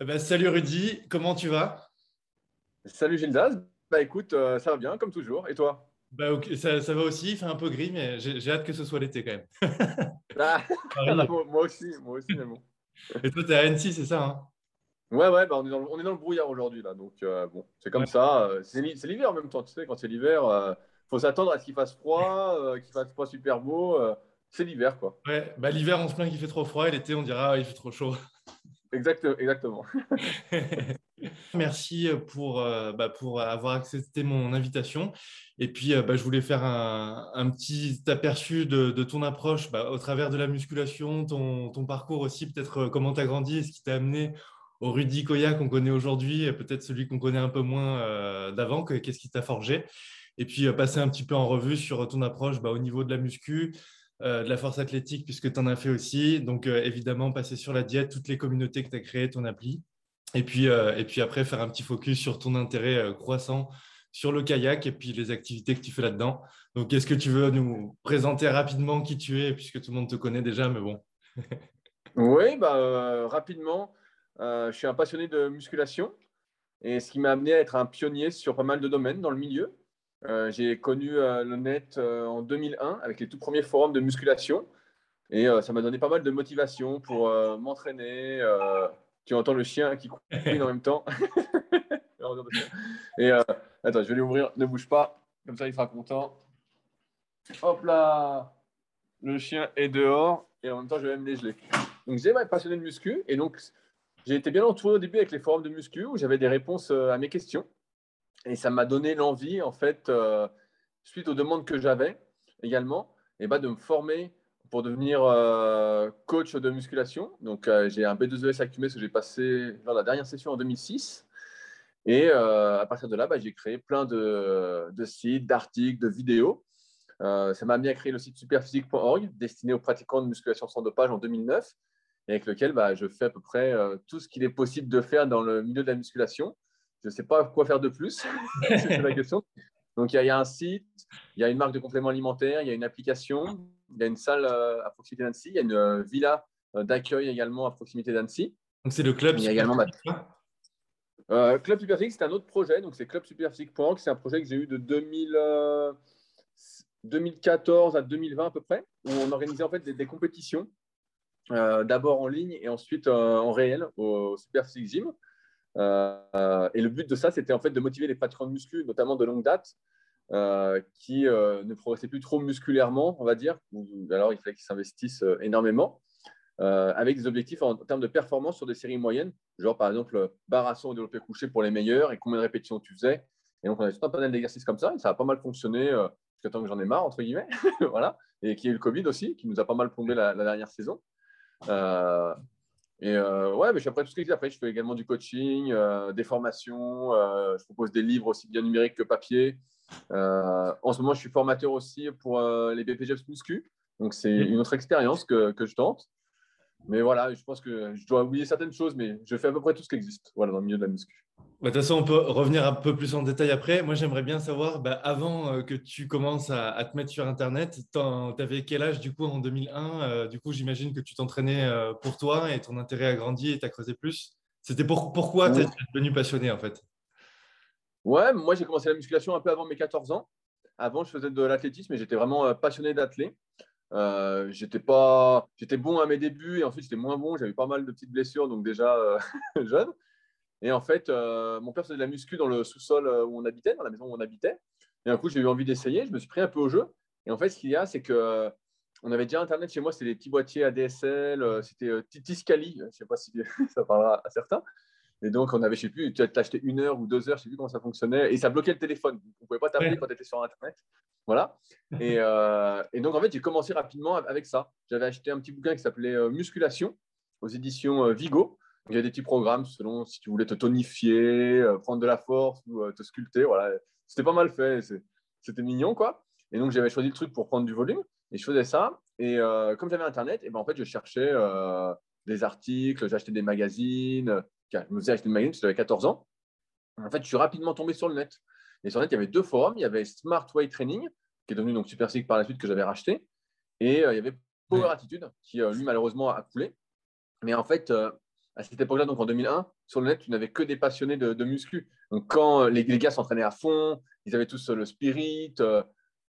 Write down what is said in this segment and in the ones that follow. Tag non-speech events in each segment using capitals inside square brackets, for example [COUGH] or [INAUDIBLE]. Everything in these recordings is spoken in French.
Eh ben, salut Rudy, comment tu vas? Salut Gildas, bah écoute, euh, ça va bien comme toujours. Et toi? Bah, ok, ça, ça va aussi, il fait un peu gris, mais j'ai hâte que ce soit l'été quand même. [LAUGHS] Ah, Pareil. [LAUGHS] moi, aussi, moi aussi, mais bon. Et toi, tu es à Annecy, c'est ça hein? Ouais, ouais, bah on est dans le, on est dans le brouillard aujourd'hui là, donc euh, bon, c'est comme Ouais. ça. euh, C'est l'hi- c'est l'hiver en même temps, tu sais, quand c'est l'hiver, euh, faut s'attendre à ce qu'il fasse froid, qu'il fasse pas super beau. c'est l'hiver quoi. Ouais, bah, l'hiver, on se plaint qu'il fait trop froid et l'été, on dira ah, il fait trop chaud. Exact, exactement. [LAUGHS] [LAUGHS] Merci pour, euh, bah, pour avoir accepté mon invitation. Et puis, euh, bah, je voulais faire un, un petit aperçu de, de ton approche bah, au travers de la musculation, ton, ton parcours aussi, peut-être euh, comment tu as grandi et ce qui t'a amené au Rudy Koya qu'on connaît aujourd'hui, et peut-être celui qu'on connaît un peu moins euh, d'avant, que- qu'est-ce qui t'a forgé. Et puis, euh, passer un petit peu en revue sur ton approche au niveau de la muscu, euh, de la force athlétique, puisque tu en as fait aussi. Donc, euh, évidemment, passer sur la diète, toutes les communautés que tu as créées, ton appli. Et puis, euh, et puis après, faire un petit focus sur ton intérêt euh, croissant sur le kayak et puis les activités que tu fais là-dedans. Donc, est-ce que tu veux nous présenter rapidement qui tu es, puisque tout le monde te connaît déjà, mais bon. [LAUGHS] Oui, bah euh, rapidement, euh, je suis un passionné de musculation et ce qui m'a amené à être un pionnier sur pas mal de domaines dans le milieu. Euh, j'ai connu euh, le net euh, en 2001 avec les tout premiers forums de musculation et euh, ça m'a donné pas mal de motivation pour m'entraîner. tu entends le chien qui couine en même temps. [LAUGHS] attends, je vais lui ouvrir, ne bouge pas, comme ça il sera content. Hop là, le chien est dehors et en même temps je vais même les geler. Donc j'ai été passionné de muscu et donc j'ai été bien entouré au début avec les forums de muscu où j'avais des réponses à mes questions et ça m'a donné l'envie en fait euh, suite aux demandes que j'avais également et ben, de me former pour devenir euh, coach de musculation. Donc euh, j'ai un B2ES accumé que j'ai passé de la dernière session en 2006 et à partir de là bah, j'ai créé plein de, de sites, d'articles, de vidéos. Ça m'a amené à créer le site superphysique.org destiné aux pratiquants de musculation sans dopage en 2009 et avec lequel bah, je fais à peu près tout ce qu'il est possible de faire dans le milieu de la musculation. Je ne sais pas quoi faire de plus, [LAUGHS] c'est la question. Donc, il y, a, il y a un site, il y a une marque de compléments alimentaires, il y a une application, il y a une salle euh, à proximité d'Annecy, il y a une euh, villa euh, d'accueil également à proximité d'Annecy. Donc, c'est le club. Il y a également ma- Euh, Club Superphysique, c'est un autre projet. Donc, c'est clubsuperphysique.org. C'est un projet que j'ai eu de 2000, euh, 2014 à 2020 à peu près, où on organisait en fait des, des compétitions, euh, d'abord en ligne et ensuite en réel au, au Superphysique Gym. Euh, et le but de ça, c'était en fait de motiver les pratiquants de muscu, notamment de longue date, euh, qui euh, ne progressaient plus trop musculairement, on va dire. Alors, il fallait qu'ils s'investissent énormément. avec des objectifs en, termes de performance sur des séries moyennes, genre par exemple barre à son développé couché pour les meilleurs et combien de répétitions tu faisais. Et donc, on avait tout un panel d'exercices comme ça et ça a pas mal fonctionné euh, jusqu'à temps que j'en ai marre, entre guillemets. [LAUGHS] voilà. Et ait eu le Covid aussi, qui nous a pas mal plombé la, dernière saison. Et euh, ouais, mais je après tout ce qui existe. Après, je fais également du coaching, euh, des formations. euh, je propose des livres aussi bien numériques que papier. Euh, en ce moment, je suis formateur aussi pour les BPGEPS Muscu. Donc, c'est une autre expérience que, que je tente. Mais voilà, je pense que je dois oublier certaines choses, mais je fais à peu près tout ce qui existe voilà, dans le milieu de la muscu. Bah, De toute façon, on peut revenir un peu plus en détail après. Moi, j'aimerais bien savoir, bah, avant euh, que tu commences à, à te mettre sur Internet, tu avais quel âge du coup en 2001 Euh, Du coup, j'imagine que tu t'entraînais euh, pour toi et ton intérêt a grandi et tu as creusé plus. C'était pour, pourquoi tu es devenu passionné en fait? Ouais, moi j'ai commencé la musculation un peu avant mes 14 ans. Avant, je faisais de l'athlétisme et j'étais vraiment passionné d'athlète. Euh, j'étais pas, j'étais bon à mes débuts et ensuite j'étais moins bon. J'avais pas mal de petites blessures, donc déjà euh, [LAUGHS] jeune. Et en fait, euh, mon père faisait de la muscu dans le sous-sol où on habitait, dans la maison où on habitait. Et un coup, j'ai eu envie d'essayer. Je me suis pris un peu au jeu. Et en fait, ce qu'il y a, c'est que on avait déjà Internet chez moi. C'était des petits boîtiers ADSL. C'était euh, Tiscali. Je sais pas si [LAUGHS] ça parlera à certains. Et donc, on avait, je sais plus, tu acheté une heure ou deux heures, je sais plus comment ça fonctionnait, et ça bloquait le téléphone. On pouvait pas t'appeler Ouais. quand tu étais sur Internet. Voilà. [LAUGHS] Et, euh, et donc, en fait, j'ai commencé rapidement avec ça. J'avais acheté un petit bouquin qui s'appelait euh, Musculation aux éditions euh, Vigo. Il y a des petits programmes selon si tu voulais te tonifier, euh, prendre de la force ou te sculpter. Voilà. C'était pas mal fait. C'était mignon, quoi. Et donc, j'avais choisi le truc pour prendre du volume. Et je faisais ça. Et comme j'avais Internet, et ben, en fait, je cherchais des articles, j'achetais des magazines. Je me faisais acheter parce que j'avais 14 ans. En fait, je suis rapidement tombé sur le net. Et sur le net, il y avait deux forums. Il y avait Smart Weight Training, qui est devenu donc Super Physique par la suite, que j'avais racheté. Et euh, il y avait Power Ouais. Attitude, qui euh, lui, malheureusement, a coulé. Mais en fait, euh, à cette époque-là, donc en 2001, sur le net, tu n'avais que des passionnés de, muscu. Donc quand les, les gars s'entraînaient à fond, ils avaient tous le spirit.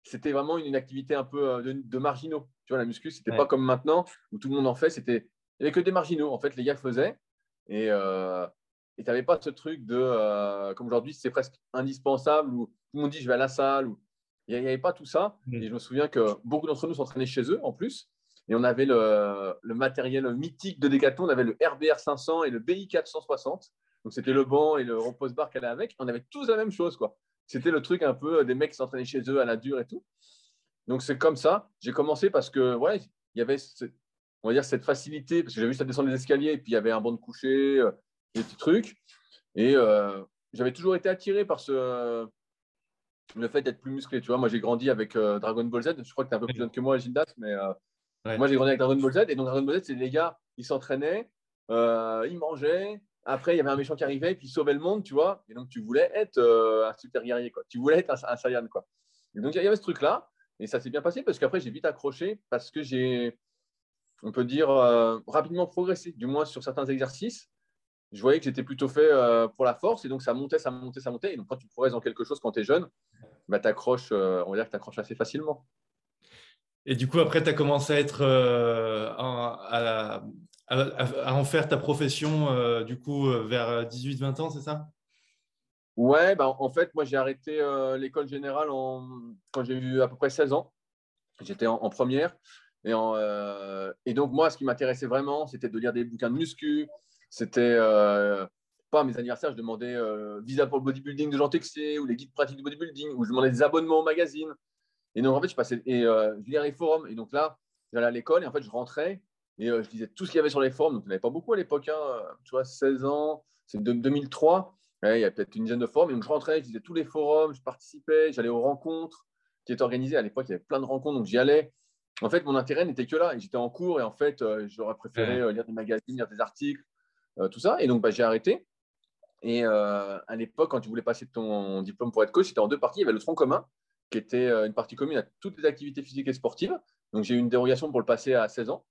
c'était vraiment une, activité un peu de, marginaux. Tu vois, la muscu, c'était pas comme maintenant où tout le monde en fait. C'était, il n'y avait que des marginaux. En fait, les gars faisaient. Et tu n'avais pas ce truc de, comme aujourd'hui, c'est presque indispensable où tout le monde dit je vais à la salle. Ou... Il n'y avait pas tout ça. Et je me souviens que beaucoup d'entre nous s'entraînaient chez eux en plus. Et on avait le, matériel mythique de Decathlon. On avait le RBR 500 et le BI 460. Donc, c'était le banc et le repose-bar qu'elle avait avec. On avait tous la même chose. quoi. C'était le truc un peu des mecs qui s'entraînaient chez eux à la dure et tout. Donc, c'est comme ça. J'ai commencé parce que, ouais, il y avait, on va dire, cette facilité. Parce que j'avais vu ça descendre les escaliers et puis il y avait un banc de coucher, euh, des petits trucs. Et euh, j'avais toujours été attiré par ce, le fait d'être plus musclé. Tu vois, moi, j'ai grandi avec euh, Dragon Ball Z. Je crois que tu es un peu plus jeune que moi, Gildas, mais moi, j'ai grandi avec Dragon Ball Z. Et donc, Dragon Ball Z, c'est les gars, ils s'entraînaient, ils mangeaient. Après, il y avait un méchant qui arrivait, puis il sauvait le monde, tu vois. Et donc, tu voulais être un super guerrier, quoi. Tu voulais être un, Saiyan, quoi. Et donc, il y avait ce truc-là. Et ça s'est bien passé parce qu'après, j'ai vite accroché parce que j'ai, on peut dire, euh, rapidement progressé, du moins sur certains exercices. Je voyais que j'étais plutôt fait pour la force et donc ça montait, ça montait, ça montait. Et donc, quand tu progresses dans quelque chose quand tu es jeune, bah, tu accroches, on va dire que tu accroches assez facilement. Et du coup, après, tu as commencé à être euh, à, en faire ta profession euh, du coup euh, vers 18-20 ans, c'est ça? Ouais, bah, en fait, moi j'ai arrêté l'école générale quand j'ai eu à peu près 16 ans. J'étais en, première. Et, et, donc, moi, ce qui m'intéressait vraiment, c'était de lire des bouquins de muscu. C'était pas mes anniversaires, je demandais visa pour le bodybuilding de Jean Texier ou les guides pratiques du bodybuilding, ou je demandais des abonnements au magazine. Et donc, en fait, je passais et euh, je lisais les forums. Et donc là, j'allais à l'école et en fait, je rentrais et euh, je lisais tout ce qu'il y avait sur les forums. Donc, il n'y avait pas beaucoup à l'époque, hein, tu vois, 16 ans, c'est de 2003. il y a peut-être une dizaine de forums. Et donc, je rentrais, je lisais tous les forums, je participais, j'allais aux rencontres qui étaient organisées. À l'époque, il y avait plein de rencontres, donc j'y allais. En fait, mon intérêt n'était que là. J'étais en cours et en fait, euh, j'aurais préféré lire des magazines, lire des articles, tout ça. Et donc, bah, j'ai arrêté. Et à l'époque, quand tu voulais passer ton diplôme pour être coach, c'était en deux parties. Il y avait le tronc commun qui était euh, une partie commune à toutes les activités physiques et sportives. Donc, j'ai eu une dérogation pour le passer à 16 ans.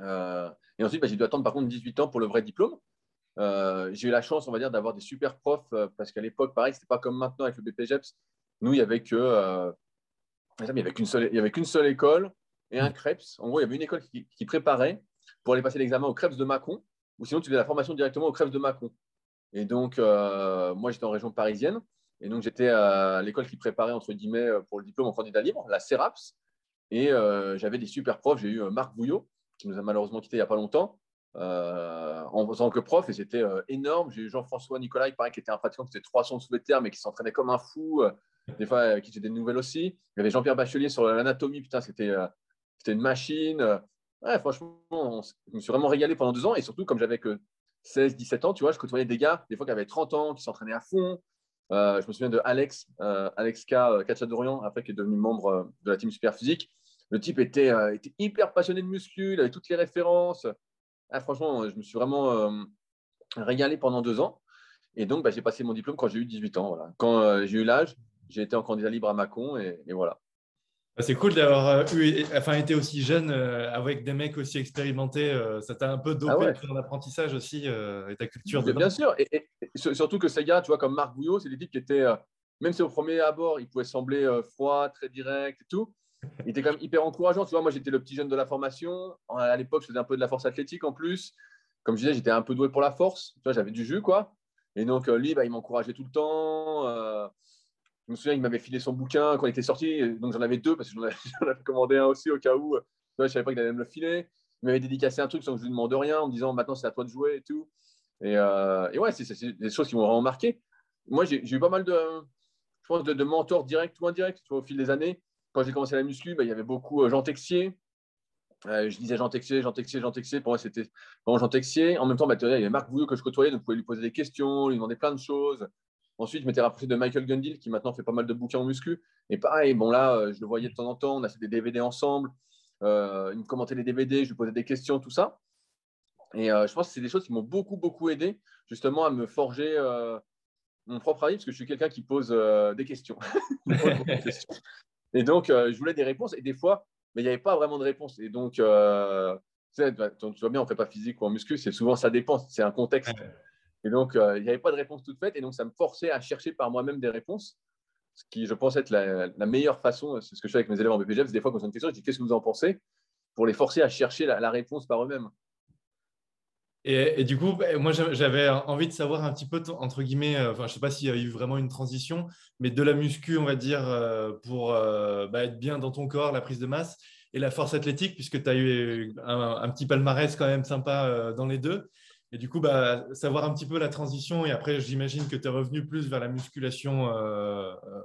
Euh, et ensuite, bah, j'ai dû attendre par contre 18 ans pour le vrai diplôme. Euh, j'ai eu la chance, on va dire, d'avoir des super profs parce qu'à l'époque, pareil, c'était pas comme maintenant avec le BPGEPS. Nous, il y avait que, il y avait qu'une seule, il y avait qu'une seule école et un CREPS. En gros, il y avait une école qui, qui préparait pour aller passer l'examen au CREPS de Macon, ou sinon tu faisais la formation directement au CREPS de Macon. Et donc, moi, j'étais en région parisienne. Et donc, j'étais à l'école qui préparait, entre guillemets, euh, pour le diplôme en candidat libre, la CERAPS. Et euh, j'avais des super profs. J'ai eu euh, Marc Bouillot, qui nous a malheureusement quitté il n'y a pas longtemps, en tant que prof. Et c'était énorme. J'ai eu Jean-François Nicolas, pareil, qui était un pratiquant qui faisait 300 sous les terre, mais qui s'entraînait comme un fou. Des fois, qui faisait des nouvelles aussi. Il y avait Jean-Pierre Bachelier sur l'anatomie. Putain, c'était une machine. Ouais, franchement, je me suis vraiment régalé pendant deux ans. Et surtout, comme j'avais que 16, 17 ans, tu vois, je côtoyais des gars, des fois qui avaient 30 ans, qui s'entraînaient à fond, euh, je me souviens de Alex, euh, Alex K, euh, Kachadorian, après qui est devenu membre de la team Super Physique. Le type était, était, hyper passionné de muscu, il avait toutes les références. Ah, franchement, je me suis vraiment régalé pendant deux ans. Et donc, bah, j'ai passé mon diplôme quand j'ai eu 18 ans. Voilà. Quand j'ai eu l'âge, j'ai été en candidat libre à Macon et voilà. Bah, c'est cool d'avoir euh, eu, enfin, été aussi jeune euh, avec des mecs aussi expérimentés. Euh, ça t'a un peu dopé ah ton apprentissage aussi et ta culture. Bien sûr. Et, surtout que ces gars, tu vois, comme Marc Bouillot, c'est des types qui étaient, même si au premier abord, ils pouvaient sembler froids, très directs et tout, ils étaient quand même hyper encourageants. Tu vois, moi, j'étais le petit jeune de la formation. À l'époque, je faisais un peu de la force athlétique en plus. Comme je disais, j'étais un peu doué pour la force. Tu vois, j'avais du jus, quoi. Et donc, lui, bah, il m'encourageait tout le temps. Je me souviens, il m'avait filé son bouquin quand il était sorti, donc j'en avais deux parce que j'en avais, [LAUGHS] commandé un aussi au cas où. je ne savais pas qu'il allait me le filer. Il m'avait dédicacé un truc sans que je lui demande rien en me disant maintenant c'est à toi de jouer et tout. Et, euh, ouais, c'est des choses qui m'ont vraiment marqué. Moi, j'ai eu pas mal de, je pense, de, mentors directs ou indirects au fil des années. Quand j'ai commencé la muscu, bah, il y avait beaucoup euh, Jean Texier. Euh, je disais Jean Texier, Jean Texier, Jean Texier. Pour moi, c'était Jean Texier. En même temps, bah, il y avait Marc Bouillot que je côtoyais, donc je pouvais lui poser des questions, lui demander plein de choses. Ensuite, je m'étais rapproché de Michael Gundil, qui maintenant fait pas mal de bouquins en muscu. Et pareil, bon là, euh, je le voyais de temps en temps, on a fait des DVD ensemble. Euh, il me commentait les DVD, je lui posais des questions, tout ça. Et euh, je pense que c'est des choses qui m'ont beaucoup, beaucoup aidé justement à me forger mon propre avis, parce que je suis quelqu'un qui pose des [LAUGHS] questions. et donc, je voulais des réponses. Et des fois, mais il n'y avait pas vraiment de réponse. Et donc, tu, vois bien, on ne fait pas physique ou en muscu, c'est souvent ça dépend, c'est un contexte. Et donc, il n'y avait pas de réponse toute faite. Et donc, ça me forçait à chercher par moi-même des réponses. Ce qui, je pense, être la, meilleure façon. C'est ce que je fais avec mes élèves en BPGF. Des fois, quand ils ont une question, je dis Qu'est-ce que vous en pensez Pour les forcer à chercher la, réponse par eux-mêmes. Et, du coup, bah, moi, j'avais envie de savoir un petit peu, entre guillemets, euh, enfin, je ne sais pas s'il y a eu vraiment une transition, mais de la muscu, on va dire, euh, pour euh, bah, être bien dans ton corps, la prise de masse, et la force athlétique, puisque tu as eu un, petit palmarès quand même sympa dans les deux. Et du coup, bah, savoir un petit peu la transition. Et après, j'imagine que tu es revenu plus vers la musculation, euh, euh,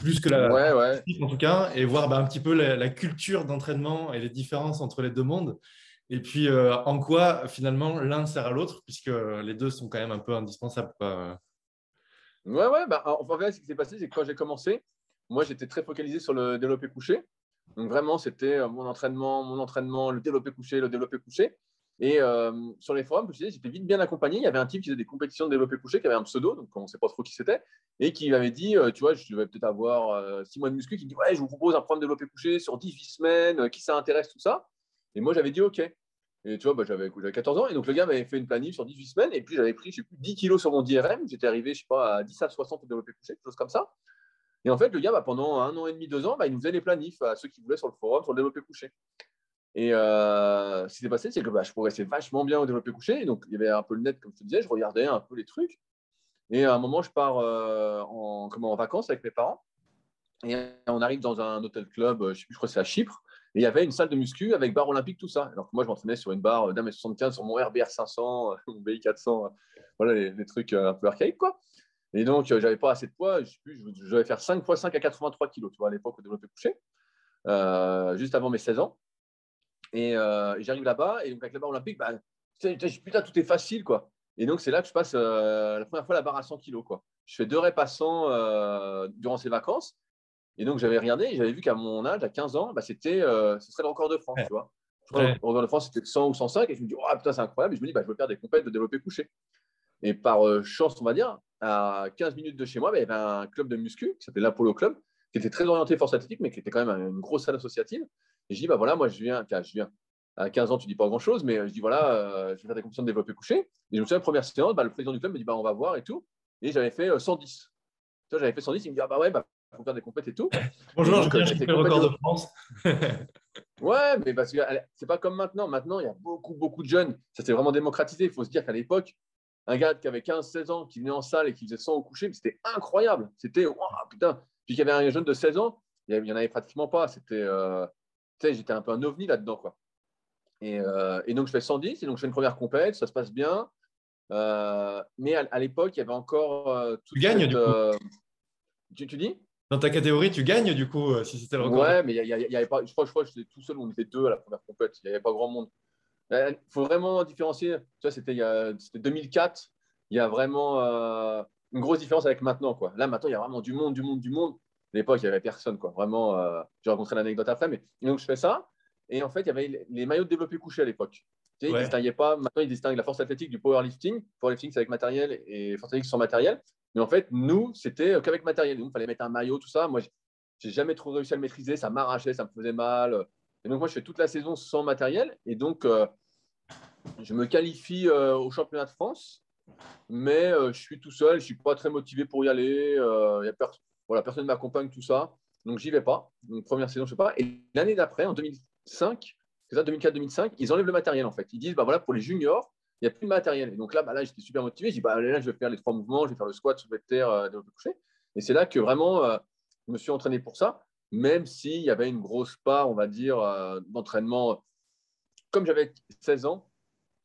plus que la. Ouais, ouais. En tout cas, et voir bah, un petit peu la, culture d'entraînement et les différences entre les deux mondes. Et puis, euh, en quoi, finalement, l'un sert à l'autre, puisque les deux sont quand même un peu indispensables. Quoi. Ouais, ouais. Bah, en fait, ce qui s'est passé, c'est que quand j'ai commencé, moi, j'étais très focalisé sur le développé couché. Donc, vraiment, c'était mon entraînement, mon entraînement, le développé couché, le développé couché. Et euh, sur les forums, j'étais vite bien accompagné. Il y avait un type qui faisait des compétitions de développé couché, qui avait un pseudo, donc on ne sait pas trop qui c'était, et qui m'avait dit, euh, tu vois, je vais peut-être avoir euh, six mois de muscu, qui dit, ouais, je vous propose un programme de développé couché sur 18 semaines, qui ça intéresse, tout ça. Et moi, j'avais dit, OK. Et tu vois, bah, j'avais 14 ans, et donc le gars m'avait fait une planif sur 18 semaines, et puis j'avais pris, je sais plus, 10 kilos sur mon DRM. J'étais arrivé, je sais pas, à 10 à 60 au développé couché, quelque chose comme ça. Et en fait, le gars, bah, pendant un an et demi, deux ans, bah, il nous faisait les planifs à ceux qui voulaient sur le forum, sur le développé couché. Et euh, ce qui s'est passé, c'est que bah, je progressais vachement bien au développé couché. Donc, il y avait un peu le net, comme je te disais, je regardais un peu les trucs. Et à un moment, je pars euh, en, comment, en vacances avec mes parents. Et on arrive dans un hôtel club, je, sais plus, je crois que c'est à Chypre. Et il y avait une salle de muscu avec barre olympique, tout ça. Alors que moi, je m'entraînais sur une barre d'un mètre 75 sur mon RBR 500, [LAUGHS] mon BI 400, voilà les, trucs euh, un peu archaïques, quoi. Et donc, j'avais pas assez de poids. Je, je, devais faire 5 x 5 à 83 kg, tu vois, à l'époque au développé couché, juste avant mes 16 ans. Euh, et j'arrive là-bas, et donc avec la barre olympique, bah, putain, tout est facile, quoi. Et donc, c'est là que je passe euh, la première fois la barre à 100 kg, quoi. Je fais deux répassants euh, durant ces vacances. Et donc, j'avais regardé, j'avais vu qu'à mon âge, à 15 ans, bah, c'était, ce serait le record de France, tu vois. Le record de France, c'était 100 ou 105. Et je me dis, oh putain, c'est incroyable. Et je me dis, bah, je veux faire des compètes de développer couché. Et par chance, on va dire, à 15 minutes de chez moi, bah, il y avait un club de muscu qui s'appelait l'Apollo Club, qui était très orienté force athlétique, mais qui était quand même une grosse salle associative. Et je dis, bah voilà, moi, je viens, je viens. À 15 ans, tu dis pas grand chose, mais je dis, voilà, euh, je vais faire des compétitions de développé couché. Et je me souviens, première séance, bah, le président du club me dit, bah, on va voir et tout. Et j'avais fait 110. Euh, j'avais fait 110, il me dit, ah bah ouais, bah, faut faire des compétitions et tout. [LAUGHS] Bonjour, je j'ai fait le record de France. [LAUGHS] ouais, mais parce que c'est pas comme maintenant. Maintenant, il y a beaucoup, beaucoup de jeunes. Ça s'est vraiment démocratisé. Il faut se dire qu'à l'époque, un gars qui avait 15-16 ans, qui venait en salle et qui faisait 100 au coucher, c'était incroyable. C'était, oh, putain. Puis qu'il y avait un jeune de 16 ans, il n'y en avait pratiquement pas. C'était, euh, j'étais un peu un ovni là-dedans, quoi. Et, euh, et, donc, je fais 110, et donc je fais une première compète, ça se passe bien. Euh, mais à, l'époque, il y avait encore. Euh, tu gagnes, du coup tu, tu, dis? Dans ta catégorie, tu gagnes, du coup, si c'était le record. Ouais, mais il y, avait pas. Je crois, je crois que j'étais tout seul, on était deux à la première compète, il n'y avait pas grand monde. Il faut vraiment différencier. Tu vois, c'était 2004, il y a vraiment une grosse différence avec maintenant, quoi. Là, maintenant, il y a vraiment du monde, du monde, du monde. L'époque, il n'y avait personne. Quoi. Vraiment, euh, j'ai rencontré l'anecdote après. Mais donc, je fais ça. Et en fait, il y avait les maillots de développé couché à l'époque. Tu sais, Ils ne distinguaient pas. Maintenant, ils distinguent la force athlétique du powerlifting. Powerlifting, c'est avec matériel et force athlétique sans matériel. Mais en fait, nous, c'était qu'avec matériel. il fallait mettre un maillot, tout ça. Moi, j'ai jamais trop réussi à le maîtriser. Ça m'arrachait, ça me faisait mal. Et donc, moi, je fais toute la saison sans matériel. Et donc, euh, je me qualifie euh, au championnat de France. Mais je suis tout seul. Je suis pas très motivé pour y aller. Il y a personne voilà, personne ne m'accompagne, tout ça. Donc, j'y vais pas. Donc, première saison, je ne sais pas. Et l'année d'après, en 2005, c'est ça, 2004-2005, ils enlèvent le matériel, en fait. Ils disent, bah voilà, pour les juniors, il n'y a plus de matériel. Et donc là, bah, là j'étais super motivé. Je dis, bah là, je vais faire les trois mouvements, je vais faire le squat, soulevé de terre, euh, développé couché. Et c'est là que vraiment, euh, je me suis entraîné pour ça, même s'il y avait une grosse part, on va dire, euh, d'entraînement. Comme j'avais 16 ans,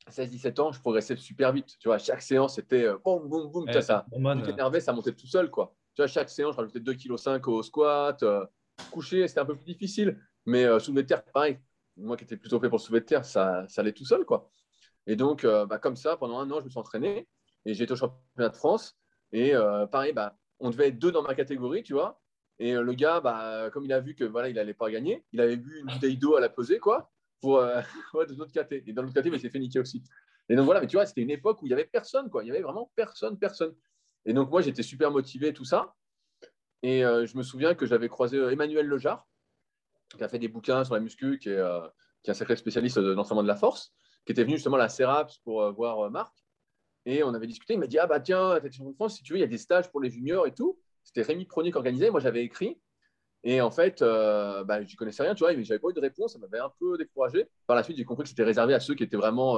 16-17 ans, je progressais super vite. Tu vois, chaque séance, c'était boum, boum, boum. ça, ça énervé, ça montait tout seul, quoi. Tu chaque séance, je rajoutais 2,5 kg au squat. Euh, coucher, c'était un peu plus difficile. Mais euh, soulever de terre, pareil. Moi qui étais plutôt fait pour soulever de terre, ça, ça allait tout seul. quoi. Et donc, euh, bah, comme ça, pendant un an, je me suis entraîné. Et été au championnat de France. Et pareil, bah, on devait être deux dans ma catégorie, tu vois. Et le gars, bah, comme il a vu que voilà, il n'allait pas gagner, il avait vu une bouteille d'eau à la peser, quoi, pour [LAUGHS] de l'autre côté. Et dans l'autre côté, il s'est fait niquer aussi. Et donc voilà, mais tu vois, c'était une époque où il n'y avait personne, quoi. Il n'y avait vraiment personne, personne. Et donc, moi, j'étais super motivé, tout ça. Et euh, je me souviens que j'avais croisé euh, Emmanuel Lejar, qui a fait des bouquins sur la muscu, qui est euh, qui est un sacré spécialiste de l'entraînement de la force, qui était venu justement à la Seraps pour voir Marc. Et on avait discuté. Il m'a dit Ah, bah tiens, t'es de France, si tu veux, il y a des stages pour les juniors et tout. C'était Rémi Pronier qui organisait. Moi, j'avais écrit. Et en fait, euh, bah, connaissais rien, tu vois, mais j'avais pas eu de réponse. Ça m'avait un peu découragé. Par la suite, j'ai compris que c'était réservé à ceux qui étaient vraiment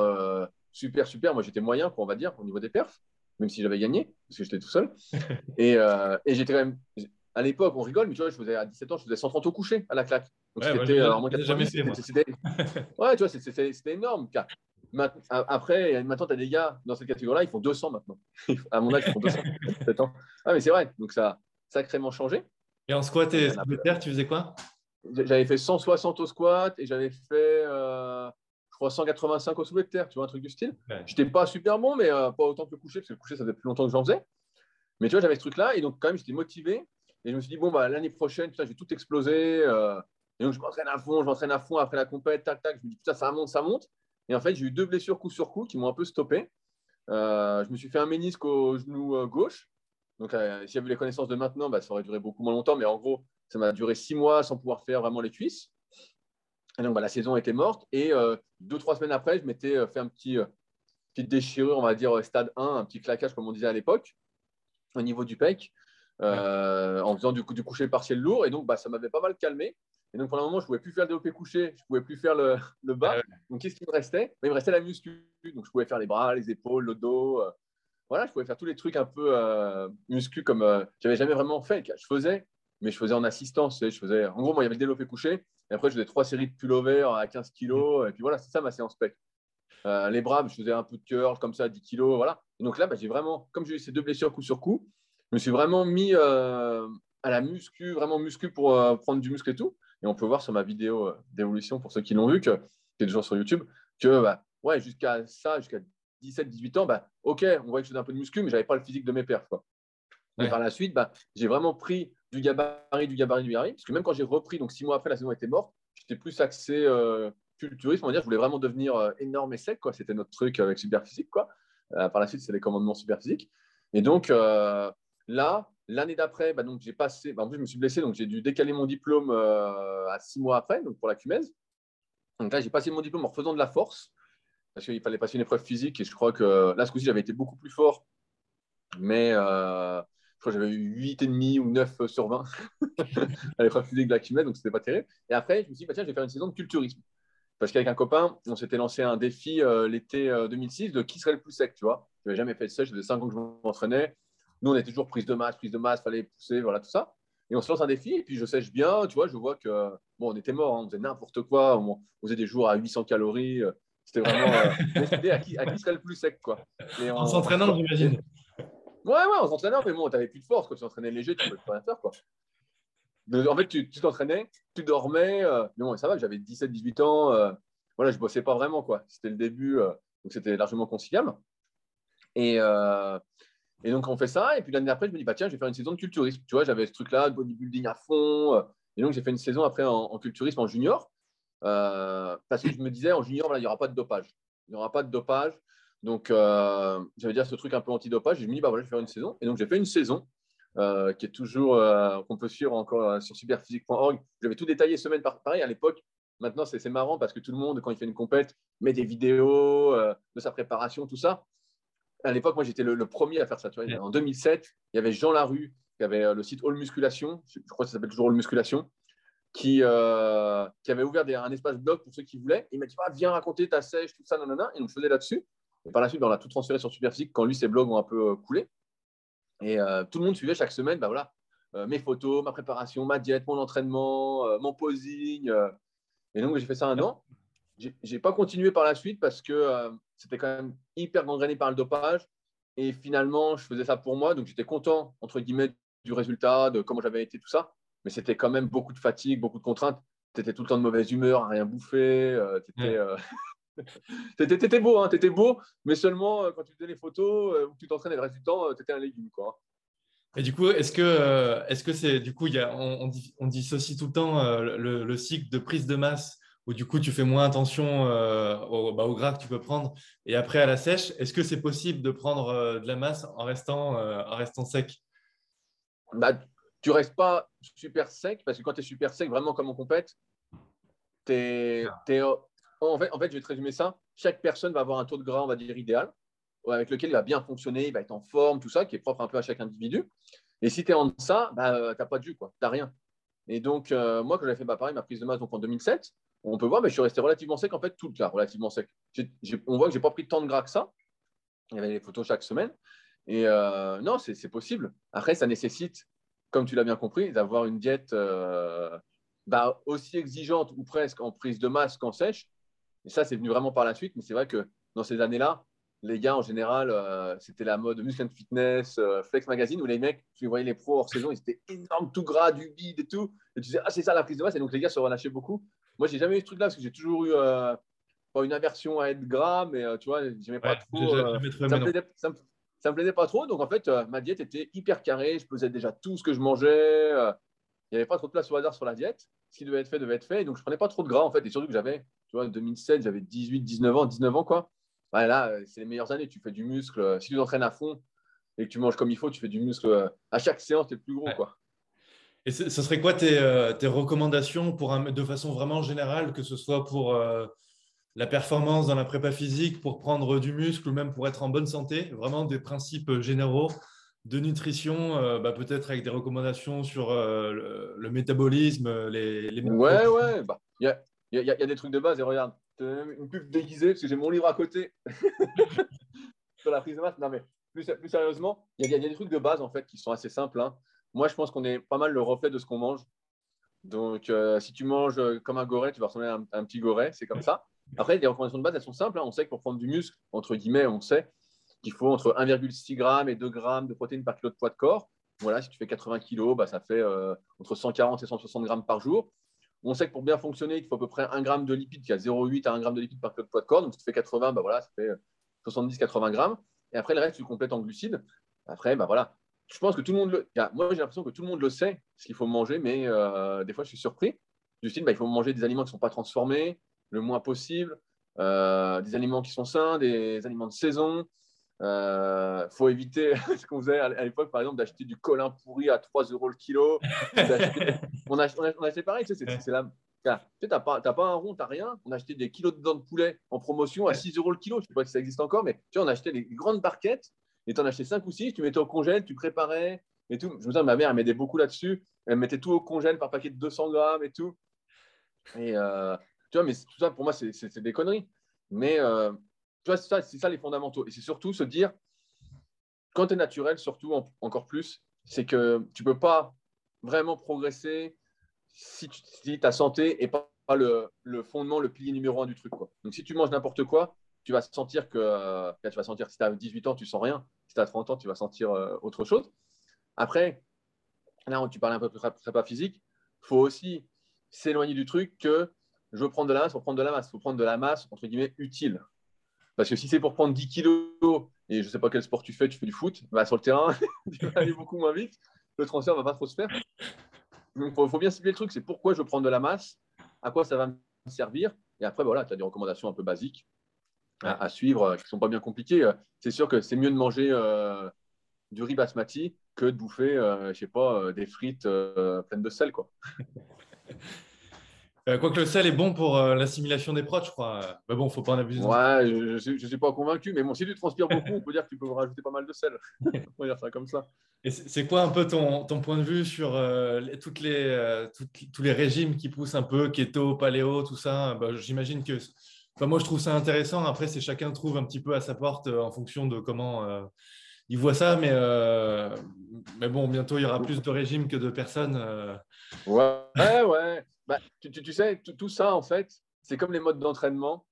super, super. Moi, j'étais moyen, on va dire, au niveau des perfs, même si j'avais gagné, parce que j'étais tout seul. [LAUGHS] et, euh, et j'étais quand même. À l'époque, on rigole, mais tu vois, je faisais à 17 ans, je faisais 130 au coucher à la claque. Donc c'était jamais fait, [LAUGHS] Ouais, tu vois, c'était énorme. Après, maintenant, tu as des gars dans cette catégorie-là, ils font 200 maintenant. [LAUGHS] à mon âge, ils font 200. ah, mais c'est vrai. Donc, ça a sacrément changé. Et en squat et terre, tu faisais quoi? J'avais fait 160 au squat et j'avais fait, euh, je crois, 185 au soulevé de terre, tu vois, un truc du style. Je J'étais pas super bon, mais euh, pas autant que le coucher, parce que le coucher, ça faisait plus longtemps que j'en faisais. Mais tu vois, j'avais ce truc-là et donc, quand même, j'étais motivé. Et je me suis dit, bon, bah, l'année prochaine, putain, je vais tout exploser. Euh, et donc, je m'entraîne à fond, je m'entraîne à fond après la compète, tac, tac. Je me dis, putain, ça monte, ça monte. Et en fait, j'ai eu deux blessures coup sur coup qui m'ont un peu stoppé. je me suis fait un ménisque au genou gauche. Donc, euh, si j'avais les connaissances de maintenant, bah, ça aurait duré beaucoup moins longtemps. Mais en gros, ça m'a duré six mois sans pouvoir faire vraiment les cuisses. Et donc, bah, la saison était morte. Et euh, deux, trois semaines après, je m'étais euh, fait un petit petite déchirure, on va dire stade 1, un petit claquage, comme on disait à l'époque, au niveau du pec, en faisant du, du coucher partiel lourd. Et donc, bah, ça m'avait pas mal calmé. Et donc, pendant un moment, je ne pouvais plus faire le développé couché, je ne pouvais plus faire le, le bas. Donc, qu'est-ce qui me restait? Il me restait la muscu. Donc, je pouvais faire les bras, les épaules, le dos, voilà, je pouvais faire tous les trucs un peu euh, muscu comme je euh, j'avais jamais vraiment fait. Je faisais, mais je faisais en assistance. je faisais, en gros, il y avait le développé couché. Et après, je faisais trois séries de pullover à 15 kilos. Et puis voilà, c'est ça ma séance spec. Euh, les bras, je faisais un peu de curl comme ça, à 10 kilos. Voilà. Et donc là, bah, j'ai vraiment, comme j'ai eu ces deux blessures coup sur coup, je me suis vraiment mis à la muscu, vraiment muscu pour prendre du muscle et tout. Et on peut voir sur ma vidéo d'évolution, pour ceux qui l'ont vu, qui est toujours sur YouTube, que bah, ouais, jusqu'à ça, jusqu'à 17-18 ans, bah, ok, on voyait que je faisais un peu de muscu, mais je n'avais pas le physique de mes perfs. Quoi. Par la suite, bah, j'ai vraiment pris du gabarit, du gabarit, du gabarit. Parce que même quand j'ai repris, donc six mois après, la saison était morte, j'étais plus axé euh, culturisme. On va dire, je voulais vraiment devenir euh, énorme et sec. Quoi. C'était notre truc avec Superphysique. Quoi. Euh, par la suite, c'est les commandements Superphysique. Et donc, là, l'année d'après, bah, donc, j'ai passé. Bah, en plus, je me suis blessé, donc j'ai dû décaler mon diplôme à six mois après, donc pour la Cumèze. Donc là, j'ai passé mon diplôme en refaisant de la force parce qu'il fallait passer une épreuve physique. Et je crois que là, ce coup-ci, j'avais été beaucoup plus fort. Mais euh, crois que j'avais eu 8,5 ou 9 sur 20 [LAUGHS] à l'épreuve physique de la Kimet, donc c'était pas terrible. Et après, je me suis dit, bah, tiens, je vais faire une saison de culturisme. Parce qu'avec un copain, on s'était lancé un défi euh, l'été 2006 euh, de qui serait le plus sec, tu vois. Je n'avais jamais fait ça, j'avais 5 ans que je m'entraînais. Nous, on était toujours prise de masse, prise de masse, fallait pousser, voilà, tout ça. Et on se lance un défi, et puis je sèche bien, tu vois, je vois que, bon, on était mort, hein, on faisait n'importe quoi, on, faisait des jours à 800 calories, c'était vraiment. Euh, à, qui, à qui serait le plus sec, quoi. en s'entraînant, j'imagine. Ouais, ouais, en s'entraînant, mais bon, tu n'avais plus de force. Quand tu t'entraînais léger, tu pouvais pas faire, quoi. En fait, tu t'entraînais, tu, dormais. Euh, mais bon, ça va, j'avais 17-18 ans. Euh, voilà, je bossais pas vraiment, quoi. C'était le début, donc c'était largement conciliable. Et, et donc, on fait ça. Et puis l'année d'après, je me dis, bah tiens, je vais faire une saison de culturisme. Tu vois, j'avais ce truc-là, de bodybuilding à fond. et donc, j'ai fait une saison après en culturisme en junior. Euh, parce que je me disais, en junior, il n'y aura pas de dopage. Il n'y aura pas de dopage. Donc, euh, j'avais dit ce truc un peu anti-dopage. Je me dis, bah voilà, je vais faire une saison. Et donc, j'ai fait une saison euh, qui est toujours, qu'on peut suivre encore sur superphysique.org. J'avais tout détaillé semaine par pareil à l'époque. Maintenant, c'est marrant parce que tout le monde, quand il fait une compète, met des vidéos de sa préparation, tout ça. À l'époque, moi, j'étais le, premier à faire ça. Tu vois. En 2007, il y avait Jean Larue qui avait le site All Musculation. Je crois que ça s'appelle toujours All Musculation qui, euh, qui avait ouvert un espace blog pour ceux qui voulaient. Il m'a dit ah, Viens raconter ta sèche, tout ça, nanana. Et on faisait là-dessus. Et par la suite, ben, on a tout transféré sur Superphysique quand lui, ses blogs ont un peu euh, coulé. Et euh, tout le monde suivait chaque semaine bah, voilà, mes photos, ma préparation, ma diète, mon entraînement, mon posing. Et donc, j'ai fait ça un an. Je n'ai pas continué par la suite parce que c'était quand même hyper gangréné par le dopage. Et finalement, je faisais ça pour moi. Donc, j'étais content, entre guillemets, du résultat, de comment j'avais été, tout ça mais c'était quand même beaucoup de fatigue, beaucoup de contraintes. Tu étais tout le temps de mauvaise humeur, à rien bouffer. Euh, tu étais, [LAUGHS] euh, beau, hein, étais beau, mais seulement euh, quand tu faisais les photos ou que tu t'entraînais le reste du temps, tu étais un légume. Quoi. Et du coup, est-ce que est-ce que c'est du coup, y a, on, on dissocie tout le temps le, cycle de prise de masse où du coup tu fais moins attention au, bah, au, gras que tu peux prendre et après à la sèche. Est-ce que c'est possible de prendre de la masse en restant, en restant sec? Bah, tu restes pas super sec parce que quand tu es super sec, vraiment comme on compète, es, en fait, je vais te résumer ça. Chaque personne va avoir un taux de gras, on va dire, idéal, avec lequel il va bien fonctionner, il va être en forme, tout ça, qui est propre un peu à chaque individu. Et si tu es en deçà, bah, tu n'as pas de jus, tu n'as rien. Et donc, euh, moi, quand j'avais fait bah, ma prise de masse donc en 2007, on peut voir, mais je suis resté relativement sec, en fait, tout le relativement sec. on voit que je n'ai pas pris tant de gras que ça. Il y avait des photos chaque semaine. Et euh, non, c'est possible. Après, ça nécessite, comme tu l'as bien compris, d'avoir une diète euh, bah, aussi exigeante ou presque en prise de masse qu'en sèche. Et ça, c'est venu vraiment par la suite. Mais c'est vrai que dans ces années-là, les gars, en général, euh, c'était la mode Muscle and Fitness, Flex Magazine, où les mecs, tu voyais les pros hors saison, ils étaient énormes, tout gras, du bide et tout. Et tu disais, ah, c'est ça la prise de masse. Et donc, les gars se relâchaient beaucoup. Moi, j'ai jamais eu ce truc-là parce que j'ai toujours eu pas une aversion à être gras, mais tu vois, j'aimais pas trop. ça, me ça me plaisait pas trop. Donc, en fait, euh, ma diète était hyper carrée. Je pesais déjà tout ce que je mangeais. Euh, il n'y avait pas trop de place au hasard sur la diète. Ce qui devait être fait devait être fait. Et donc, je prenais pas trop de gras, en fait. Et surtout que j'avais, tu vois, en 2007, j'avais 18, 19 ans, 19 ans, quoi. là, euh, c'est les meilleures années. Tu fais du muscle. Si tu t'entraînes à fond et que tu manges comme il faut, tu fais du muscle. À chaque séance, tu es le plus gros, quoi. Et ce serait quoi tes, tes recommandations pour un, de façon vraiment générale, que ce soit pour la performance dans la prépa physique pour prendre du muscle ou même pour être en bonne santé, vraiment des principes généraux de nutrition, euh, bah, peut-être avec des recommandations sur euh, le, métabolisme, les, les Ouais, ouais, bah, il y, a, des trucs de base et regarde, une pub déguisée parce que j'ai mon livre à côté [LAUGHS] sur la prise de masse. Non, mais plus, sérieusement, il y, a des trucs de base en fait qui sont assez simples. Hein. Moi, je pense qu'on est pas mal le reflet de ce qu'on mange. Donc, euh, si tu manges comme un goret, tu vas ressembler à un, un petit goret, c'est comme ça. Après, les recommandations de base, elles sont simples. Hein. On sait que pour prendre du muscle, entre guillemets, on sait qu'il faut entre 1,6 g et 2 g de protéines par kilo de poids de corps. Voilà, si tu fais 80 kg, bah, ça fait euh, entre 140 et 160 grammes par jour. On sait que pour bien fonctionner, il faut à peu près 1 g de lipides, qui a 0,8 à 1 g de lipides par kilo de poids de corps. Donc, si tu fais 80, bah, voilà, ça fait 70-80 grammes. Et après, le reste, tu complètes en glucides. Après, bah, voilà. Je pense que tout le monde le. Moi, j'ai l'impression que tout le monde le sait, ce qu'il faut manger, mais euh, des fois, je suis surpris. Du style, bah, il faut manger des aliments qui ne sont pas transformés, le moins possible, euh, des aliments qui sont sains, des aliments de saison. Il euh, faut éviter [LAUGHS] ce qu'on faisait à l'époque, par exemple, d'acheter du colin pourri à 3 euros le kilo. [LAUGHS] on, a, on, acheté pareil, tu sais, c'est la. Tu n'as pas, pas, un rond, tu n'as rien. On a acheté des kilos de dents de poulet en promotion à 6 euros le kilo. Je ne sais pas si ça existe encore, mais tu vois, on a acheté des grandes barquettes et tu en achetais 5 ou 6. Tu mettais au congèle, tu préparais et tout. Je me souviens, ma mère, elle m'aidait beaucoup là-dessus. Elle mettait tout au congèle par paquet de 200 grammes et tout. Et, euh, tu vois, mais tout ça, pour moi, c'est des conneries. Mais euh, tu vois, c'est ça, les fondamentaux. Et c'est surtout se dire, quand tu es naturel, surtout encore plus, c'est que tu ne peux pas vraiment progresser si, ta santé n'est pas, le, fondement, le pilier numéro un du truc. Donc, si tu manges n'importe quoi, tu vas sentir que euh, tu vas sentir si tu as 18 ans, tu sens rien. Si tu as 30 ans, tu vas sentir euh, autre chose. Après, là, tu parlais un peu de prépa physique, il faut aussi s'éloigner du truc que je veux prendre de la masse pour prendre de la masse. Il faut prendre de la masse, entre guillemets, utile. Parce que si c'est pour prendre 10 kilos et je ne sais pas quel sport tu fais, tu fais du foot, bah, sur le terrain, [LAUGHS] tu vas aller beaucoup moins vite. Le transfert ne va pas trop se faire. Il faut, bien cibler le truc. C'est pourquoi je prendre de la masse, à quoi ça va me servir. Et après, voilà, tu as des recommandations un peu basiques à, suivre euh, qui ne sont pas bien compliquées. Euh, c'est sûr que c'est mieux de manger euh, du riz basmati que de bouffer, je sais pas, des frites pleines de sel. Quoi. [LAUGHS] Euh, quoique le sel est bon pour euh, l'assimilation des protes, je crois. Mais bon, il ne faut pas en abuser. Ouais, je ne suis pas convaincu. Mais bon, si tu transpires beaucoup, on peut dire que tu peux rajouter pas mal de sel. [LAUGHS] on va dire ça comme ça. Et c'est quoi un peu ton, ton, point de vue sur euh, toutes les, tous les régimes qui poussent un peu, keto, paléo, tout ça? Bah, J'imagine que. Enfin, moi, je trouve ça intéressant. Après, c'est chacun trouve un petit peu à sa porte en fonction de comment il voit ça. Mais, mais bon, bientôt, il y aura plus de régimes que de personnes. Ouais, ouais. ouais. Bah, tu, sais, tout, ça, en fait, c'est comme les modes d'entraînement.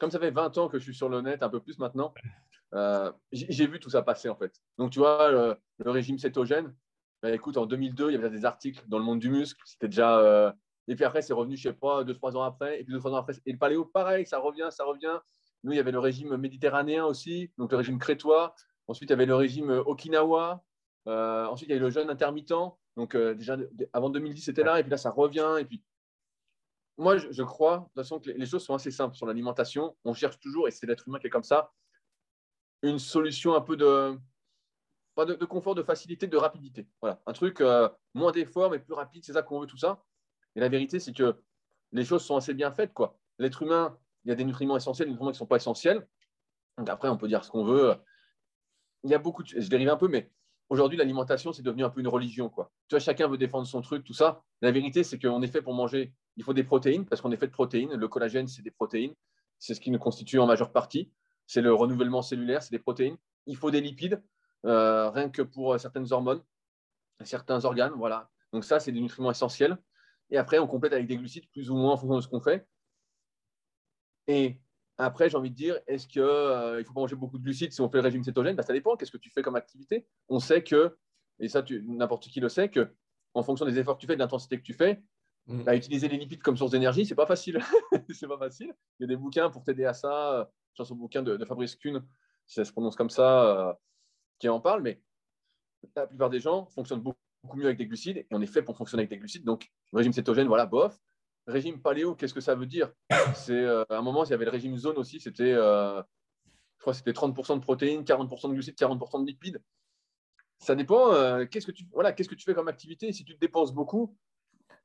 Comme ça fait 20 ans que je suis sur le net, un peu plus maintenant, euh, j'ai vu tout ça passer, en fait. Donc, tu vois, le, régime cétogène, bah, écoute, en 2002, il y avait des articles dans le monde du muscle. C'était déjà. Euh, et puis après, c'est revenu, je sais pas, deux, trois ans après. Et puis deux, trois ans après. Et le paléo, pareil, ça revient, ça revient. Nous, il y avait le régime méditerranéen aussi, donc le régime crétois. Ensuite, il y avait le régime Okinawa. Euh, ensuite, il y avait le jeûne intermittent. Donc, déjà, avant 2010, c'était là. Et puis là, ça revient. Et puis, moi, je, crois, de toute façon, que les, choses sont assez simples sur l'alimentation. On cherche toujours, et c'est l'être humain qui est comme ça, une solution un peu de, pas de, confort, de facilité, de rapidité. Voilà, un truc euh, moins d'effort, mais plus rapide, c'est ça qu'on veut, tout ça. Et la vérité, c'est que les choses sont assez bien faites. quoi. L'être humain, il y a des nutriments essentiels, des nutriments qui ne sont pas essentiels. Donc après, on peut dire ce qu'on veut. Il y a beaucoup. Je dérive un peu, mais aujourd'hui, l'alimentation, c'est devenu un peu une religion. Quoi. Tu vois, chacun veut défendre son truc, tout ça. La vérité, c'est qu'on est fait pour manger. Il faut des protéines, parce qu'on est fait de protéines. Le collagène, c'est des protéines. C'est ce qui nous constitue en majeure partie. C'est le renouvellement cellulaire, c'est des protéines. Il faut des lipides, euh, rien que pour certaines hormones, certains organes. Voilà. Donc ça, c'est des nutriments essentiels. Et après, on complète avec des glucides, plus ou moins en fonction de ce qu'on fait. Et après, j'ai envie de dire, est-ce qu'il euh, il faut pas manger beaucoup de glucides si on fait le régime cétogène? Bah, Ça dépend. Qu'est-ce que tu fais comme activité? On sait que, et ça, n'importe qui le sait, que en fonction des efforts que tu fais, de l'intensité que tu fais, mm. bah, utiliser les lipides comme source d'énergie, c'est pas facile. [LAUGHS] c'est pas facile. Il y a des bouquins pour t'aider à ça. Je pense au bouquin de, Fabrice Kuhn, si ça se prononce comme ça, euh, qui en parle. Mais la plupart des gens fonctionnent beaucoup mieux avec des glucides et on est fait pour fonctionner avec des glucides. Donc, régime cétogène, voilà, bof. Régime paléo, qu'est-ce que ça veut dire? C'est euh, à un moment, il y avait le régime zone aussi, c'était, euh, je crois, c'était 30% de protéines, 40% de glucides, 40% de lipides. Ça dépend. Qu'est-ce que tu, voilà, qu'est-ce que tu fais comme activité? Si tu dépenses beaucoup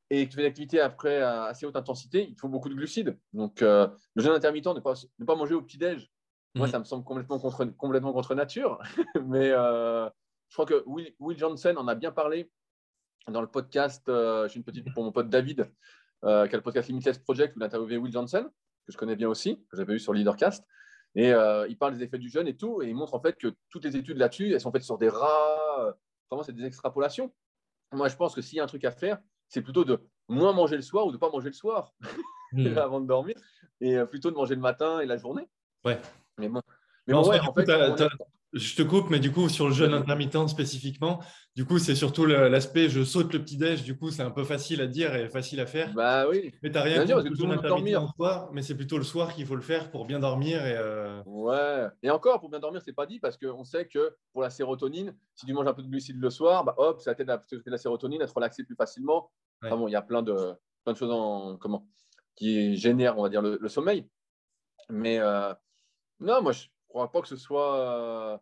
et que tu fais une activité après à assez haute intensité, il faut beaucoup de glucides. Donc, le jeûne intermittent, ne pas, ne pas manger au petit déj. Moi, mmh. ça me semble complètement contre, complètement contre nature, [LAUGHS] mais je crois que Will, Will, Johnson en a bien parlé dans le podcast, euh, j'ai une petite pour mon pote David, euh, qui a le podcast Limitless Project, où il a interviewé Will Johnson, que je connais bien aussi, que j'avais eu sur Leadercast. Et euh, il parle des effets du jeûne et tout, et il montre en fait que toutes les études là-dessus, elles sont faites sur des rats. Vraiment, c'est des extrapolations. Moi, je pense que s'il y a un truc à faire, c'est plutôt de moins manger le soir ou de ne pas manger le soir [LAUGHS] hmm. avant de dormir, et plutôt de manger le matin et la journée. Ouais. Mais bon, mais ouais, en fait, je te coupe, mais du coup, sur le jeûne intermittent spécifiquement, du coup, c'est surtout l'aspect je saute le petit-déj. Du coup, c'est un peu facile à dire et facile à faire. Bah oui. Mais tu n'as rien dire, le jeûne intermittent soir, mais c'est plutôt le soir qu'il faut le faire pour bien dormir. Et euh, Ouais. Et encore, pour bien dormir, c'est pas dit parce qu'on sait que pour la sérotonine, si tu manges un peu de glucides le soir, bah, hop, ça t'aide à la sérotonine, à te relaxer plus facilement. bon, il y a plein de, plein de choses en, comment, qui génèrent, on va dire, le, sommeil. Mais euh, non, moi, je crois pas que ce soit.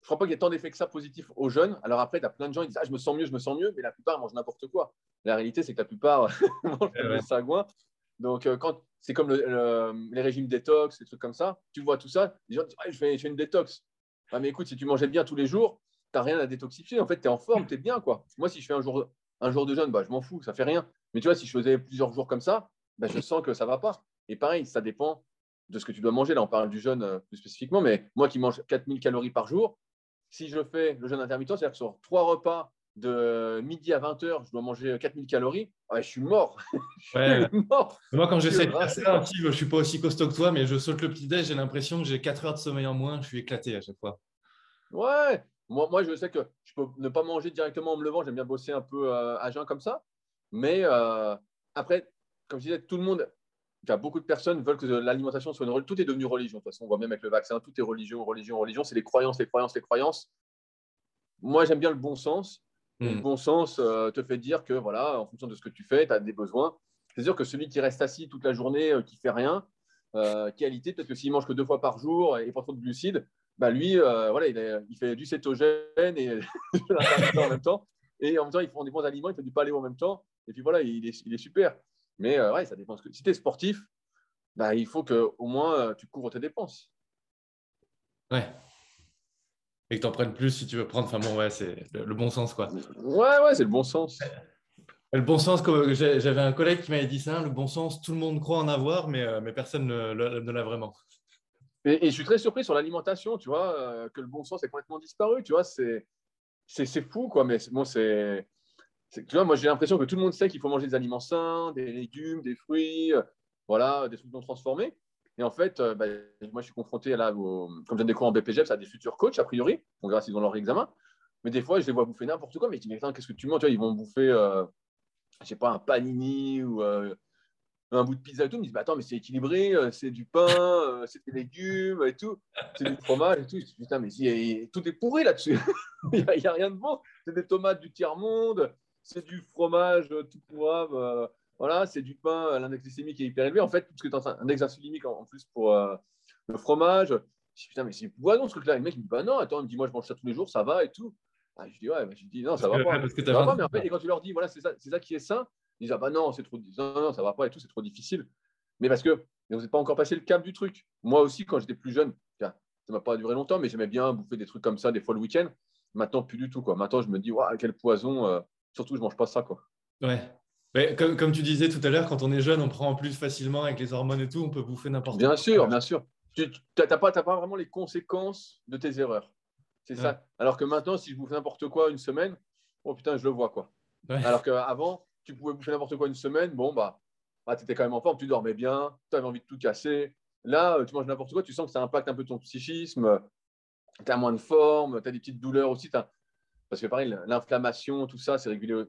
Je crois pas qu'il y ait tant d'effets que ça positifs aux jeunes. Alors après, tu as plein de gens qui disent Ah, je me sens mieux, je me sens mieux, mais la plupart mangent n'importe quoi. La réalité, c'est que la plupart [LAUGHS] mangent des sagouins. Donc, euh, quand c'est comme les régimes détox, des trucs comme ça, tu vois tout ça, les gens disent ah, je, fais, une détox. Ah, mais écoute, si tu mangeais bien tous les jours, tu n'as rien à détoxifier. En fait, tu es en forme, tu es bien. quoi. Moi, si je fais un jour, un jour de jeûne, bah, je m'en fous, ça fait rien. Mais tu vois, si je faisais plusieurs jours comme ça, bah, je sens que ça va pas. Et pareil, ça dépend de ce que tu dois manger. Là, on parle du jeûne euh, plus spécifiquement, mais moi qui mange 4000 calories par jour, si je fais le jeûne intermittent, c'est-à-dire que sur trois repas de midi à 20h, je dois manger 4000 calories, je suis mort. [LAUGHS] Moi, quand j'essaie de faire ça, je ne suis pas aussi costaud que toi, mais je saute le petit-déj, j'ai l'impression que j'ai 4 heures de sommeil en moins, je suis éclaté à chaque fois. Ouais, moi, moi je sais que je peux ne pas manger directement en me levant, j'aime bien bosser un peu euh, à jeun comme ça. Mais euh, après, comme je disais, tout le monde, beaucoup de personnes veulent que l'alimentation soit une religion. Tout est devenu religion. De toute façon, on voit même avec le vaccin, tout est religion, religion, religion. C'est les croyances, les croyances, les croyances. Moi, j'aime bien le bon sens. Le hmm. bon sens euh, te fait dire que, voilà, en fonction de ce que tu fais, tu as des besoins. C'est sûr que celui qui reste assis toute la journée, euh, qui fait rien, euh, qualité, peut-être que s'il mange que deux fois par jour et pas trop de glucides, bah lui, voilà, il, fait du cétogène et [LAUGHS] en même temps. Et en même temps, il fait des bons aliments, il fait du paléo en même temps. Et puis voilà, il est, il est super. Mais euh, ouais, ça dépend. Si tu es sportif, bah, il faut que au moins euh, tu couvres tes dépenses. Ouais. Et que tu en prennes plus si tu veux prendre. Enfin bon, ouais, c'est le, bon sens, quoi. Ouais, ouais, c'est le bon sens. [LAUGHS] Le bon sens, j'avais un collègue qui m'avait dit ça, le bon sens, tout le monde croit en avoir, mais, euh, mais personne ne, l'a vraiment. Et, je suis très surpris sur l'alimentation, tu vois, que le bon sens est complètement disparu, tu vois, c'est fou, quoi, mais bon, c'est tu vois, moi j'ai l'impression que tout le monde sait qu'il faut manger des aliments sains, des légumes, des fruits, euh, voilà, des trucs non transformés. Et en fait, euh, bah, moi je suis confronté là, comme je viens des cours en BPGEPS, à des futurs coachs a priori, on verra s'ils ont leur examen. Mais des fois, je les vois bouffer n'importe quoi, mais je dis, mais qu'est-ce que tu manges? Tu vois, Ils vont bouffer, euh, je sais pas, un panini ou un bout de pizza et tout. Ils me disent, attends, mais c'est équilibré, c'est du pain, c'est des légumes et tout, c'est du fromage et tout. Je dis, putain, mais tout est pourri là-dessus. [LAUGHS] Il n'y a, a, rien de bon. C'est des tomates du tiers-monde, c'est du fromage euh, tout pourrave, euh, voilà, c'est du pain, euh, l'index glycémique est hyper élevé. En fait, parce que tu as un index insulinique en, plus pour le fromage. Je dis, putain, mais c'est poison ce truc-là. Le mec, il me dit, bah non, attends, il me dit, moi, je mange ça tous les jours, ça va et tout. Ah, je dis, ouais, je dis, non, ça va pas. Parce que ça va pas, mais en fait, et quand tu leur dis, voilà, c'est ça, ça qui est sain, ils disent, ah bah non, c'est trop, non, non, ça va pas et tout, c'est trop difficile. Mais parce que mais vous n'êtes pas encore passé le cap du truc. Moi aussi, quand j'étais plus jeune, ça ne m'a pas duré longtemps, mais j'aimais bien bouffer des trucs comme ça, des fois le week-end. Maintenant, plus du tout. Quoi. Maintenant, je me dis, quel poison. Euh, surtout, je ne mange pas ça. Quoi. Ouais. comme, comme, tu disais tout à l'heure, quand on est jeune, on prend en plus facilement avec les hormones et tout, on peut bouffer n'importe quoi. Bien sûr, bien sûr. Tu n'as pas, pas vraiment les conséquences de tes erreurs. C'est ça. Alors que maintenant, si je bouffe n'importe quoi une semaine, oh putain, je le vois. quoi. Alors qu'avant, tu pouvais bouffer n'importe quoi une semaine, bon, bah, bah tu étais quand même en forme, tu dormais bien, tu avais envie de tout casser. Là, euh, tu manges n'importe quoi, tu sens que ça impacte un peu ton psychisme, tu as moins de forme, tu as des petites douleurs aussi. Parce que pareil, l'inflammation, tout ça, c'est régulé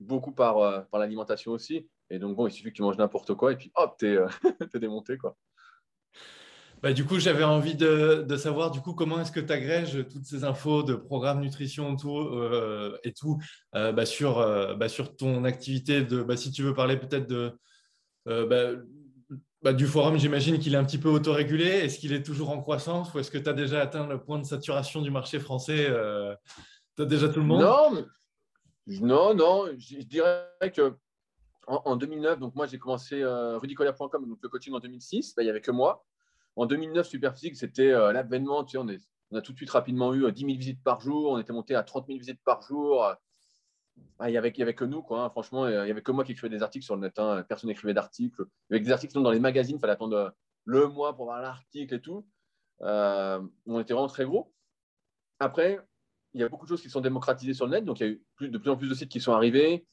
beaucoup par, euh, par l'alimentation aussi. Et donc, bon, il suffit que tu manges n'importe quoi et puis hop, tu es, euh, [LAUGHS] démonté. Quoi. Bah, du coup, j'avais envie de, de, savoir du coup comment est-ce que tu agrèges toutes ces infos de programme nutrition tout, euh, et tout bah, sur, bah, sur ton activité. De, bah, si tu veux parler peut-être de, bah, bah, du forum, j'imagine qu'il est un petit peu autorégulé. Est-ce qu'il est toujours en croissance ou est-ce que tu as déjà atteint le point de saturation du marché français Tu as déjà tout le monde? Non, non. Je, dirais que en, 2009, donc moi j'ai commencé euh, rudicola.com, donc le coaching en 2006, bah, il n'y avait que moi. En 2009, Superphysique, c'était euh, l'avènement. Tu sais, on, a tout de suite rapidement eu 10 euh, 000 visites par jour. On était monté à 30 000 visites par jour. Ah, il n'y avait, avait, que nous, quoi, hein. franchement. Il n'y avait que moi qui écrivais des articles sur le net. Hein. Personne n'écrivait d'articles. Avec des articles dans les magazines, il fallait attendre le mois pour voir l'article et tout. on était vraiment très gros. Après, il y a beaucoup de choses qui sont démocratisées sur le net. Donc, il y a eu de plus en plus de sites qui sont arrivés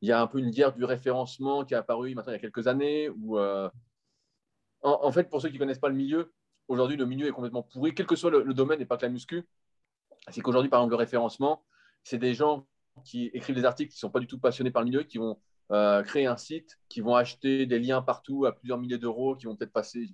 il y a un peu une guerre du référencement qui est apparue maintenant il y a quelques années. Euh, en, fait, pour ceux qui ne connaissent pas le milieu, aujourd'hui, le milieu est complètement pourri, quel que soit le, domaine et pas que la muscu. C'est qu'aujourd'hui, par exemple, le référencement, c'est des gens qui écrivent des articles qui ne sont pas du tout passionnés par le milieu, qui vont euh, créer un site, qui vont acheter des liens partout à plusieurs milliers d'euros, qui vont peut-être passer,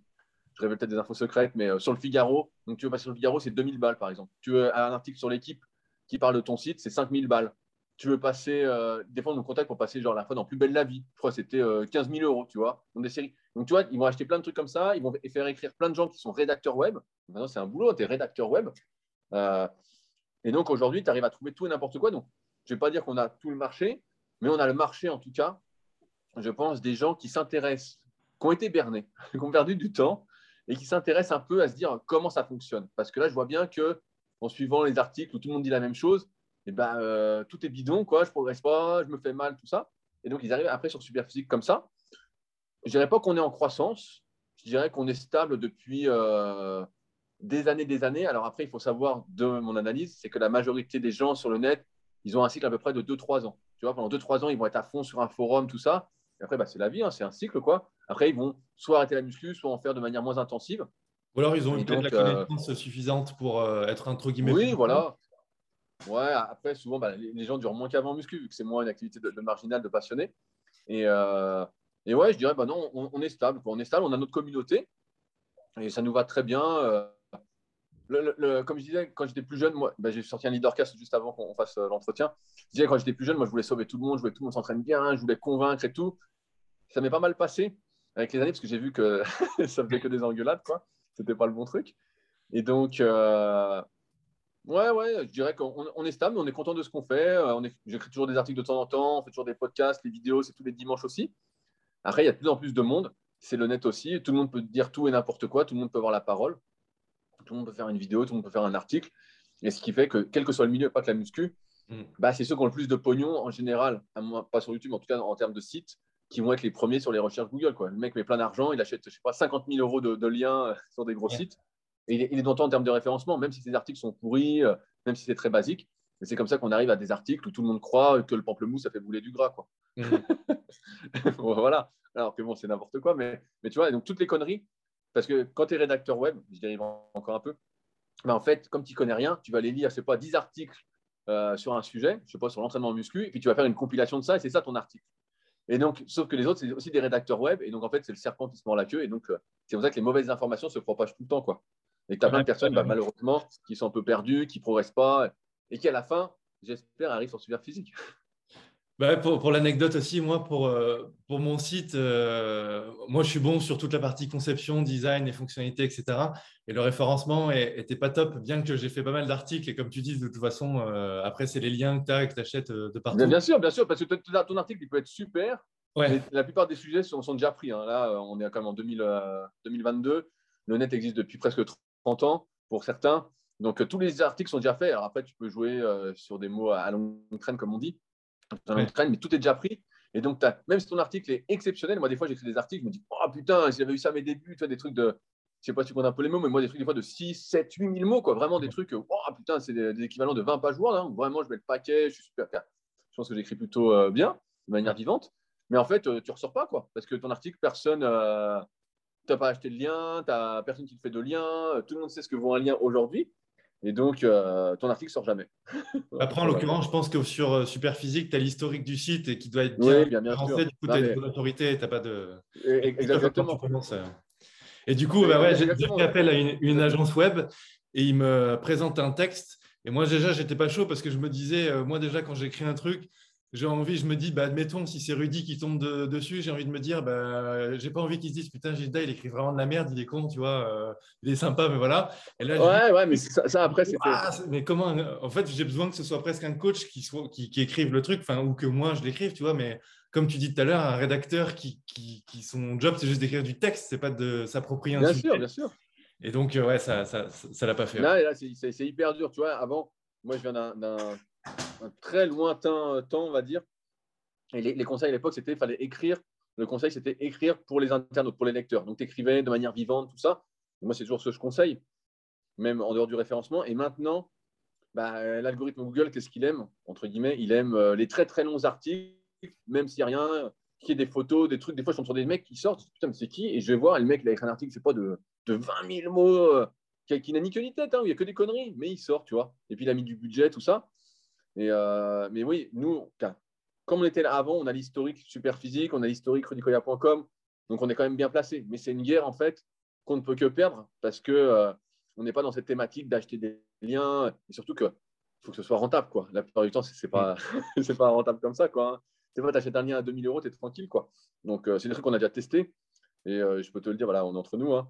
je révèle peut-être des infos secrètes, mais euh, sur le Figaro. Donc, tu veux passer sur le Figaro, c'est 2000 balles, par exemple. Tu veux un article sur l'équipe qui parle de ton site, c'est 5000 balles tu veux passer, euh, des fois, pour passer genre la fois dans Plus belle la vie. Je crois que c'était 15 euh, 000 euros, tu vois, dans des séries. Donc, tu vois, ils vont acheter plein de trucs comme ça, ils vont faire écrire plein de gens qui sont rédacteurs web. Maintenant, c'est un boulot, tu es rédacteur web. Euh, et donc, aujourd'hui, tu arrives à trouver tout et n'importe quoi. Donc, je ne vais pas dire qu'on a tout le marché, mais on a le marché, en tout cas, je pense, des gens qui s'intéressent, qui ont été bernés, [LAUGHS] qui ont perdu du temps et qui s'intéressent un peu à se dire comment ça fonctionne. Parce que là, je vois bien que, en suivant les articles où tout le monde dit la même chose, et ben, euh, tout est bidon, quoi, je progresse pas, je me fais mal, tout ça. Et donc, ils arrivent après sur Superphysique comme ça. Je dirais pas qu'on est en croissance, je dirais qu'on est stable depuis euh, des années, des années. Alors après, il faut savoir de mon analyse, c'est que la majorité des gens sur le net, ils ont un cycle à peu près de 2-3 ans. Pendant 2-3 ans, ils vont être à fond sur un forum, tout ça. Et après, bah, c'est la vie, hein, c'est un cycle, quoi. Après, ils vont soit arrêter la muscu, soit en faire de manière moins intensive. Ou alors, ils ont peut-être la euh, connaissance suffisante pour être entre guillemets. Oui, voilà. Ouais, après, souvent, bah, les, gens durent moins qu'avant en muscu, vu que c'est moins une activité de, marginal, de passionné. Et, euh, et, ouais, je dirais, bah non, on, est stable. On est stable, on a notre communauté et ça nous va très bien. Euh, comme je disais, quand j'étais plus jeune, moi, bah, j'ai sorti un leadercast juste avant qu'on fasse euh, l'entretien. Je disais, quand j'étais plus jeune, moi, je voulais sauver tout le monde, je voulais que tout le monde s'entraîne bien, je voulais convaincre et tout. Ça m'est pas mal passé avec les années parce que j'ai vu que [LAUGHS] ça faisait que des engueulades, quoi. C'était pas le bon truc. Et donc, Ouais, ouais, je dirais qu'on est stable, on est content de ce qu'on fait. Euh, j'écris toujours des articles de temps en temps, on fait toujours des podcasts, les vidéos, c'est tous les dimanches aussi. Après, il y a de plus en plus de monde. C'est le net aussi. Tout le monde peut dire tout et n'importe quoi. Tout le monde peut avoir la parole. Tout le monde peut faire une vidéo, tout le monde peut faire un article. Et ce qui fait que, quel que soit le milieu, pas que la muscu, mm. bah, c'est ceux qui ont le plus de pognon en général, pas sur YouTube, en tout cas en termes de sites, qui vont être les premiers sur les recherches Google. Quoi. Le mec met plein d'argent, il achète, je sais pas, 50 000 euros de, liens [LAUGHS] sur des gros sites il est, il en termes de référencement, même si ces articles sont pourris, euh, même si c'est très basique. Mais c'est comme ça qu'on arrive à des articles où tout le monde croit que le pamplemousse, ça fait bouler du gras. Quoi. Mmh. [LAUGHS] voilà. Alors que bon, c'est n'importe quoi. Mais, mais tu vois, donc toutes les conneries, parce que quand tu es rédacteur web, je dérive encore un peu, en fait, comme tu ne connais rien, tu vas aller lire, je sais pas, 10 articles euh, sur un sujet, je sais pas, sur l'entraînement muscu, et puis tu vas faire une compilation de ça, et c'est ça ton article. Et donc, sauf que les autres, c'est aussi des rédacteurs web, et donc en fait, c'est le serpent qui se mord la queue, et donc euh, c'est pour ça que les mauvaises informations se propagent tout le temps. Quoi. Et tu as plein de personnes, bah, malheureusement, qui sont un peu perdues, qui ne progressent pas, et qui, à la fin, j'espère, arrivent sur super physique. Bah, pour, pour l'anecdote aussi, moi, pour, euh, pour mon site, euh, moi, je suis bon sur toute la partie conception, design et fonctionnalité, etc. Et le référencement n'était pas top, bien que j'ai fait pas mal d'articles. Et comme tu dis, de toute façon, euh, après, c'est les liens que tu as et que tu achètes de partout. Bien, sûr, bien sûr, parce que ton article, il peut être super. La plupart des sujets sont, sont déjà pris. Hein. Là, on est quand même en 2022. Le net existe depuis presque 30 ans pour certains. Donc, tous les articles sont déjà faits. Alors après, tu peux jouer sur des mots à longue traîne, comme on dit. Mais tout est déjà pris. Et donc, même si ton article est exceptionnel, moi, des fois, j'écris des articles, je me dis, oh putain, si j'avais eu ça à mes débuts, tu vois, des trucs de, je sais pas si tu connais un peu les mots, mais moi, des trucs des fois de 6, 7, 8 000 mots, quoi. Vraiment des trucs, oh putain, c'est des, équivalents de 20 pages Word. Hein. Vraiment, je mets le paquet, je suis super. Je pense que j'écris plutôt euh, bien, de manière vivante. Mais en fait, euh, tu ressors pas, quoi. Parce que ton article, personne. Euh, tu n'as pas acheté le lien, tu n'as personne qui te fait de lien, tout le monde sait ce que vaut un lien aujourd'hui. Et donc, ton article sort jamais. [LAUGHS] Après, en l'occurrence, je pense que sur Superphysique, tu as l'historique du site et qui doit être bien, bien, bien Du coup, tu as une autorité et tu n'as pas de. Exactement. Et du coup, bah ouais, j'ai fait appel à une, agence web et ils me présentent un texte. Et moi, déjà, j'étais pas chaud parce que je me disais, euh, moi, déjà, quand j'écris un truc, j'ai envie, je me dis, bah, admettons, si c'est Rudy qui tombe dessus, j'ai envie de me dire, bah, j'ai pas envie qu'ils se disent, putain, Gilda, il écrit vraiment de la merde, il est con, tu vois, euh, il est sympa, mais voilà. Et là, ouais, ouais, mais ça, après, c'est. Ah, mais comment En fait, j'ai besoin que ce soit presque un coach qui, soit, qui, qui écrive le truc, ou que moi, je l'écrive, tu vois, mais comme tu dis tout à l'heure, un rédacteur qui, qui, son job, c'est juste d'écrire du texte, c'est pas de s'approprier un bien Sûr, bien sûr. Et donc, euh, ouais, ça ça, ça, l'a pas fait. Là, là c'est hyper dur, tu vois. Avant, moi, je viens d'un très lointain temps, on va dire. Et les, conseils à l'époque, c'était fallait écrire. Le conseil, c'était écrire pour les internautes, pour les lecteurs. Donc, tu écrivais de manière vivante, tout ça. moi, c'est toujours ce que je conseille, même en dehors du référencement. Et maintenant, bah, l'algorithme Google, qu'est-ce qu'il aime? Entre guillemets, il aime euh, les très, très longs articles même s'il n'y a rien, qu'il y ait des photos, des trucs. Des fois, je tombe sur des mecs qui sortent, putain, mais c'est qui? Et je vais voir, le mec, il a écrit un article, je sais pas, de, de 20 000 mots, euh, qui, n'a ni queue ni tête, hein, il n'y a que des conneries, mais il sort, tu vois. Et puis, il a mis du budget, tout ça. Et, euh, mais oui, nous, comme on était là avant, on a l'historique super physique, on a l'historique rudicoya.com, donc on est quand même bien placé. Mais c'est une guerre, en fait, qu'on ne peut que perdre parce que euh, on n'est pas dans cette thématique d'acheter des liens et surtout que faut que ce soit rentable, quoi. La plupart du temps, c'est pas, [LAUGHS] c'est pas rentable comme ça, quoi. Hein c'est vrai, tu achètes un lien à 2000 euros, tu es tranquille. Quoi. Donc, euh, c'est des trucs qu'on a déjà testé. Et euh, je peux te le dire, voilà, on est entre nous. Hein,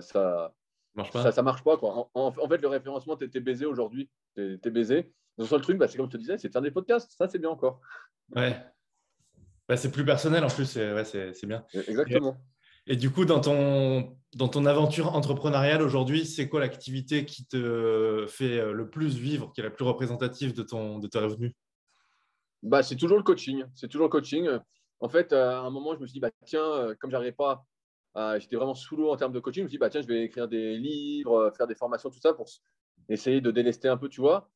ça, marche pas. Ça, marche pas. Quoi. En, fait, le référencement, tu es, baisé aujourd'hui. Tu es, baisé. Le seul truc, bah, c'est comme je te disais, c'est de faire des podcasts. Ça, c'est bien encore. Ouais. Bah, c'est plus personnel en plus. C'est ouais, bien. Exactement. Et, du coup, dans ton, dans ton aventure entrepreneuriale aujourd'hui, c'est quoi l'activité qui te fait le plus vivre, qui est la plus représentative de, ton, de tes revenus? Bah, C'est toujours le coaching. C'est toujours le coaching. En fait, à un moment, je me suis dit, bah, tiens, euh, comme j'arrivais pas, j'étais vraiment sous l'eau en termes de coaching, je me suis dit, bah, tiens, je vais écrire des livres, euh, faire des formations, tout ça, pour essayer de délester un peu, tu vois.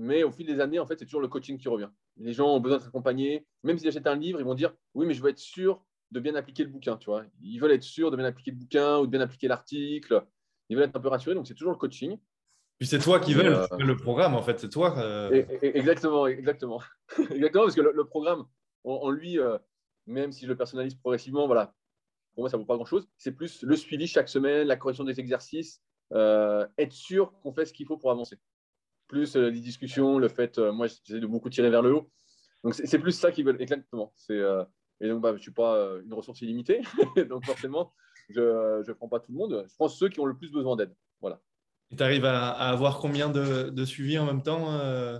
Mais au fil des années, en fait, c'est toujours le coaching qui revient. Les gens ont besoin d'être accompagnés. Même s'ils achètent un livre, ils vont dire, oui, mais je veux être sûr de bien appliquer le bouquin, tu vois. Ils veulent être sûrs de bien appliquer le bouquin ou de bien appliquer l'article. Ils veulent être un peu rassurés. Donc, c'est toujours le coaching. Puis c'est toi qui veux euh, le programme, en fait, c'est toi. Euh, exactement, exactement. [LAUGHS] exactement, parce que le, programme, en, lui, euh, même si je le personnalise progressivement, voilà, pour moi, ça ne vaut pas grand-chose. C'est plus le suivi chaque semaine, la correction des exercices, être sûr qu'on fait ce qu'il faut pour avancer. Plus les discussions, le fait, moi, j'essaie de beaucoup tirer vers le haut. Donc, c'est plus ça qu'ils veulent, exactement. et donc, bah, je ne suis pas une ressource illimitée, [LAUGHS] donc forcément, je ne prends pas tout le monde. Je prends ceux qui ont le plus besoin d'aide. Voilà. Et tu arrives à, avoir combien de, de suivis en même temps euh?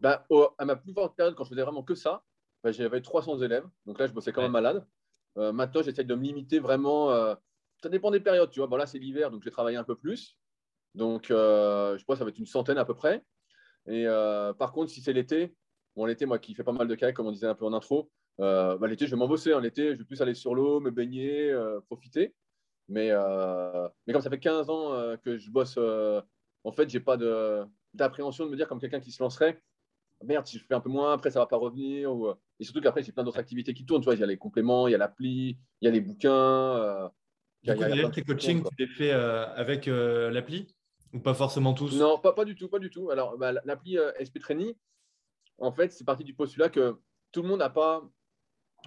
bah, À ma plus forte période, quand je faisais vraiment que ça, bah, j'avais 300 élèves. Donc là, je bossais quand même malade. Euh, maintenant, j'essaie de me limiter vraiment. Euh, ça dépend des périodes, tu vois. Bon, là, c'est l'hiver, donc j'ai travaillé un peu plus. Donc, je crois que ça va être une centaine à peu près. Et par contre, si c'est l'été, bon, l'été, moi qui fais pas mal de kayak, comme on disait un peu en intro, bah, l'été, je vais m'en bosser. Hein. L'été, je vais plus aller sur l'eau, me baigner, profiter. Mais, euh, mais comme ça fait 15 ans euh, que je bosse, euh, en fait, j'ai pas d'appréhension de, me dire comme quelqu'un qui se lancerait. Merde, si je fais un peu moins, après ça va pas revenir. Ou... Et surtout qu'après, j'ai plein d'autres activités qui tournent. Tu vois, il y a les compléments, il y a l'appli, il y a les bouquins. du coup, a, tes coachings, tu les fais avec l'appli? Ou pas forcément tous? Non, pas, pas du tout, pas du tout. Alors, bah, l'appli SP Training, en fait, c'est parti du postulat que tout le monde n'a pas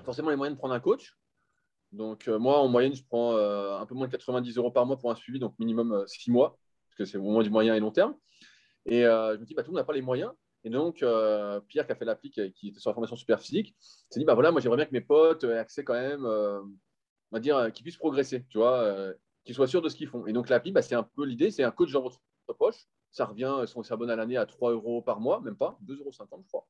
forcément les moyens de prendre un coach. Donc, euh, moi, en moyenne, je prends euh, un peu moins de 90 euros par mois pour un suivi, donc minimum 6 euh, mois, parce que c'est au moins du moyen et long terme. Et je me dis, bah, tout le monde n'a pas les moyens. Et donc, Pierre, qui a fait l'appli, qui, était sur la formation super physique, s'est dit, bah voilà, moi, j'aimerais bien que mes potes aient accès quand même, on va dire, qu'ils puissent progresser, tu vois, qu'ils soient sûrs de ce qu'ils font. Et donc, l'appli, bah, c'est un peu l'idée, c'est un coach dans votre poche. Ça revient, si on s'abonne à l'année, à 3 euros par mois, même pas, 2,50 euros, je crois.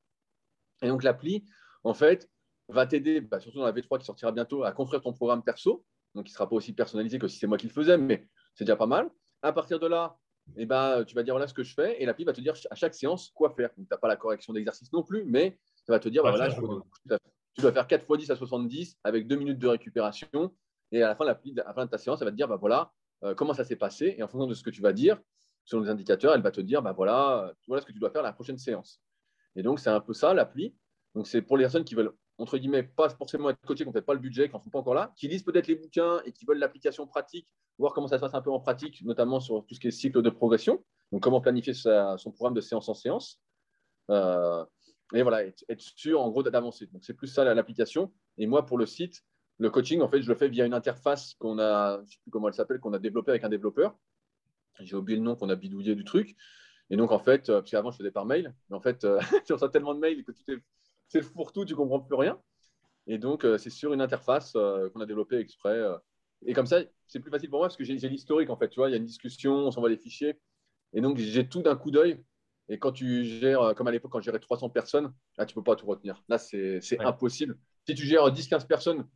Et donc, l'appli, en fait, va t'aider, bah, surtout dans la V3 qui sortira bientôt, à construire ton programme perso. Donc, il ne sera pas aussi personnalisé que si c'est moi qui le faisais, mais c'est déjà pas mal. À partir de là, eh ben, tu vas dire voilà ce que je fais et l'appli va te dire à chaque séance quoi faire. Tu n'as pas la correction d'exercice non plus, mais ça va te dire voilà, tu dois faire 4 x 10 à 70 avec 2 minutes de récupération. Et à la fin, de ta séance, elle va te dire bah, voilà euh, comment ça s'est passé. Et en fonction de ce que tu vas dire, selon les indicateurs, elle va te dire bah, voilà, voilà ce que tu dois faire la prochaine séance. Et donc, c'est un peu ça l'appli. Donc, c'est pour les personnes qui veulent, entre guillemets, pas forcément être coachées, qui n'ont peut-être pas le budget, qui n'en sont pas encore là, qui lisent peut-être les bouquins et qui veulent l'application pratique, voir comment ça se passe un peu en pratique, notamment sur tout ce qui est cycle de progression. Donc, comment planifier son programme de séance en séance. Euh, et voilà, être, sûr, en gros, d'avancer. Donc, c'est plus ça l'application. Et moi, pour le site, le coaching, en fait, je le fais via une interface qu'on a, je ne sais plus comment elle s'appelle, qu'on a développée avec un développeur. J'ai oublié le nom qu'on a bidouillé du truc. Et donc, en fait, euh, parce qu'avant, je faisais par mail, mais en fait, euh, [LAUGHS] tu reçois tellement de mails que c'est le fourre-tout, tu ne comprends plus rien. Et donc, euh, c'est sur une interface qu'on a développée exprès. et comme ça, c'est plus facile pour moi parce que j'ai l'historique, en fait. Tu vois, il y a une discussion, on s'envoie des fichiers. Et donc, j'ai tout d'un coup d'œil. Et quand tu gères, comme à l'époque, quand je gérais 300 personnes, là, tu ne peux pas tout retenir. Là, c'est impossible. Si tu gères 10-15 personnes,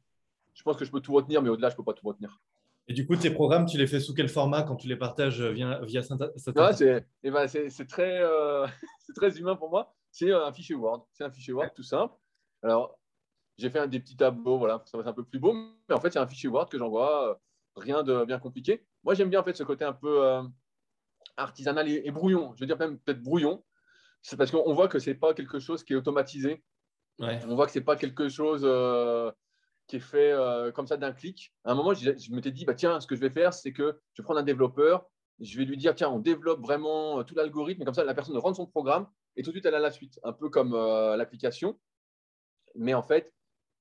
je pense que je peux tout retenir, mais au-delà, je ne peux pas tout retenir. Et du coup, tes programmes, tu les fais sous quel format quand tu les partages via, via eh ben, C'est très, euh, [LAUGHS] très humain pour moi. C'est un fichier Word. C'est un fichier Word tout simple. Alors, j'ai fait un des petits tableaux, voilà, ça va être un peu plus beau. Mais en fait, c'est un fichier Word que j'envoie. Euh, rien de bien compliqué. Moi, j'aime bien en fait ce côté un peu euh, artisanal et, brouillon. Je veux dire même peut-être brouillon. C'est parce qu'on voit que ce n'est pas quelque chose qui est automatisé. On voit que ce n'est pas quelque chose qui est fait euh, comme ça d'un clic. À un moment, je, je m'étais dit, bah, tiens, ce que je vais faire, c'est que je vais prendre un développeur, je vais lui dire, tiens, on développe vraiment euh, tout l'algorithme, comme ça, la personne rentre son programme et tout de suite, elle a la suite, un peu comme euh, l'application. Mais en fait,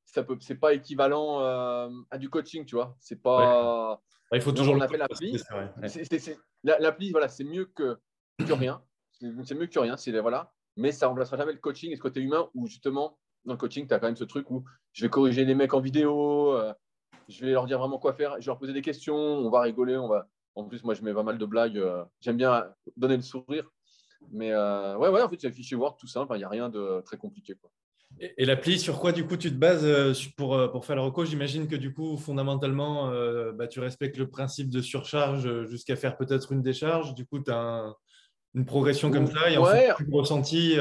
ce n'est pas équivalent à du coaching, tu vois. C'est pas. il faut toujours. On fait l'appli. L'appli, voilà, c'est mieux que, que rien. C'est mieux que rien. Voilà. Mais ça ne remplacera jamais le coaching et ce côté humain où justement, dans le coaching, tu as quand même ce truc où je vais corriger les mecs en vidéo, euh, je vais leur dire vraiment quoi faire, je vais leur poser des questions, on va rigoler, on va. En plus, moi, je mets pas mal de blagues. Euh, j'aime bien donner le sourire. Mais euh, ouais, ouais, en fait, c'est fichier Word tout simple. Il n'y a rien de très compliqué. Quoi. Et, l'appli, sur quoi du coup tu te bases pour, pour faire le reco? J'imagine que du coup, fondamentalement, bah, tu respectes le principe de surcharge jusqu'à faire peut-être une décharge. Du coup, tu as une progression comme ça et en fait, ressenti.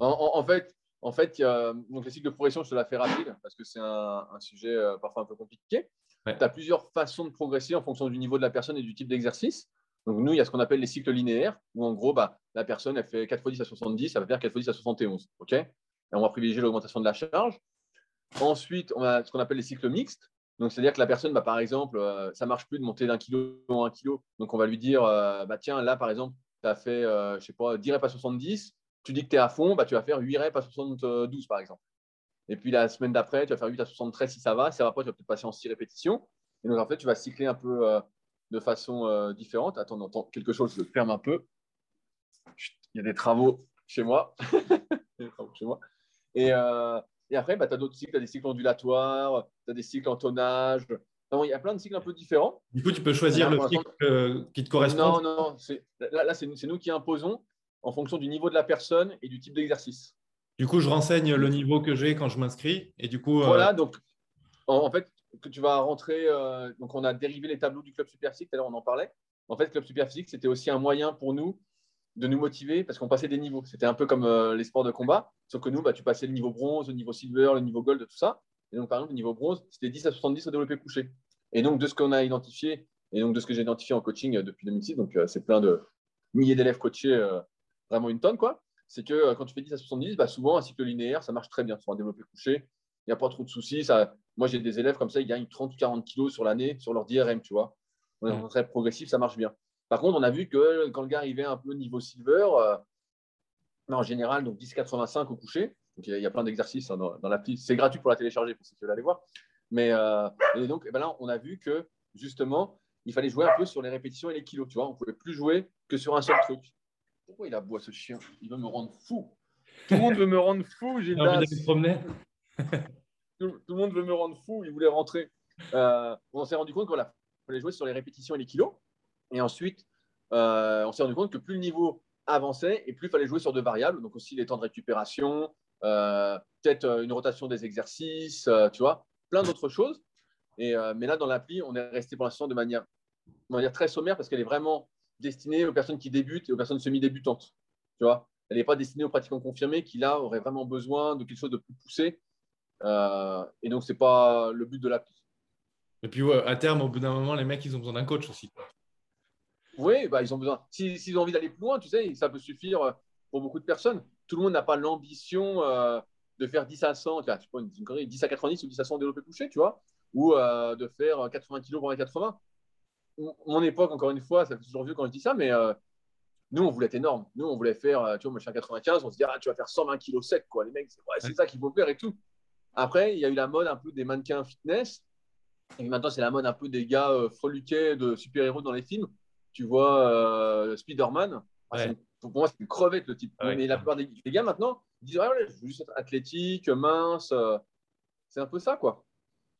en, fait, en fait, donc les cycles de progression, je te la fais rapide parce que c'est un, sujet euh, parfois un peu compliqué. Tu as plusieurs façons de progresser en fonction du niveau de la personne et du type d'exercice. Donc, nous, il y a ce qu'on appelle les cycles linéaires, où en gros, bah, la personne, elle fait 4 x 10 à 70, ça va faire 4 x 10 à 71. OK? Et on va privilégier l'augmentation de la charge. Ensuite, on a ce qu'on appelle les cycles mixtes. Donc, c'est-à-dire que la personne, bah, par exemple, euh, ça ne marche plus de monter d'un kilo en un kilo. Donc, on va lui dire, euh, bah, tiens, là, par exemple, tu as fait, je sais pas, 10 reps à 70 tu dis que tu es à fond, bah, tu vas faire 8 reps à 72 par exemple. Et puis la semaine d'après, tu vas faire 8 à 73 si ça va. Si ça va pas, tu vas peut-être passer en 6 répétitions. Et donc en fait, tu vas cycler un peu euh, de façon euh, différente. Attends, on entend quelque chose, je le ferme un peu. Il y a des travaux chez moi. [LAUGHS] chez moi. Et, euh, et après, bah, tu as d'autres cycles, tu as des cycles ondulatoires, tu as des cycles en tonnage. il y a plein de cycles un peu différents. Du coup, tu peux choisir le cycle qui te correspond. Non, non, là, là c'est nous qui imposons en fonction du niveau de la personne et du type d'exercice. Du coup, je renseigne le niveau que j'ai quand je m'inscris. Et du coup, euh, voilà, donc en, fait, que tu vas rentrer. Euh, donc, on a dérivé les tableaux du club super physique. Tout à l'heure, on en parlait. En fait, club super physique, c'était aussi un moyen pour nous de nous motiver parce qu'on passait des niveaux. C'était un peu comme euh, les sports de combat, sauf que nous, bah, tu passais le niveau bronze, le niveau silver, le niveau gold, tout ça. Et donc, par exemple, le niveau bronze, c'était 10 à 70 au développé couché. Et donc, de ce qu'on a identifié, et donc de ce que j'ai identifié en coaching depuis 2006, donc c'est plein de milliers d'élèves coachés vraiment une tonne, quoi. C'est que euh, quand tu fais 10 à 70, bah, souvent un cycle linéaire, ça marche très bien sur un développé couché. Il n'y a pas trop de soucis. Ça... Moi, j'ai des élèves comme ça, ils gagnent 30 ou 40 kilos sur l'année sur leur DRM, tu vois. On est très progressif, ça marche bien. Par contre, on a vu que quand le gars arrivait un peu niveau silver, euh, en général, donc 10,85 au coucher. Donc, il y a plein d'exercices hein, dans, l'appli. C'est gratuit pour la télécharger pour ceux qui veulent aller voir. Mais euh, et donc, et ben là, on a vu que justement, il fallait jouer un peu sur les répétitions et les kilos. Tu vois, on ne pouvait plus jouer que sur un seul truc. Pourquoi il aboie ce chien? Il veut me rendre fou. Tout le monde veut me rendre fou, Gilles. [LAUGHS] tout, tout, le monde veut me rendre fou. Il voulait rentrer. Euh, on s'est rendu compte qu'il fallait jouer sur les répétitions et les kilos. Et ensuite, euh, on s'est rendu compte que plus le niveau avançait et plus il fallait jouer sur deux variables, donc aussi les temps de récupération. Euh, peut-être une rotation des exercices, tu vois, plein d'autres choses. Et, mais là, dans l'appli, on est resté pour l'instant de manière, de manière très sommaire parce qu'elle est vraiment destinée aux personnes qui débutent et aux personnes semi-débutantes. Tu vois, elle n'est pas destinée aux pratiquants confirmés qui là auraient vraiment besoin de quelque chose de plus poussé. Euh, et donc, c'est pas le but de l'appli. Et puis, à terme, au bout d'un moment, les mecs, ils ont besoin d'un coach aussi. Oui, bah, ils ont besoin. S'ils ont envie d'aller plus loin, tu sais, ça peut suffire euh, pour beaucoup de personnes. Tout le monde n'a pas l'ambition euh, de faire 10 à 100, tu vois, une, 10 à 90 ou 10 à 100 développé couché, tu vois, ou de faire 80 kg pour les 80. Mon époque, encore une fois, ça fait toujours vieux quand je dis ça, mais nous, on voulait être énorme. Nous, on voulait faire, tu vois, moi, je suis 95, on se dit, ah, tu vas faire 120 kg sec, quoi. Les mecs, c'est ça qu'il faut faire et tout. Après, il y a eu la mode un peu des mannequins fitness. Et maintenant, c'est la mode un peu des gars euh, de super-héros dans les films. Tu vois, euh, Spider-Man. Pour moi, c'est une crevette le type. mais la plupart des, gars maintenant disent ouais, je veux juste être athlétique, mince. Euh, c'est un peu ça, quoi.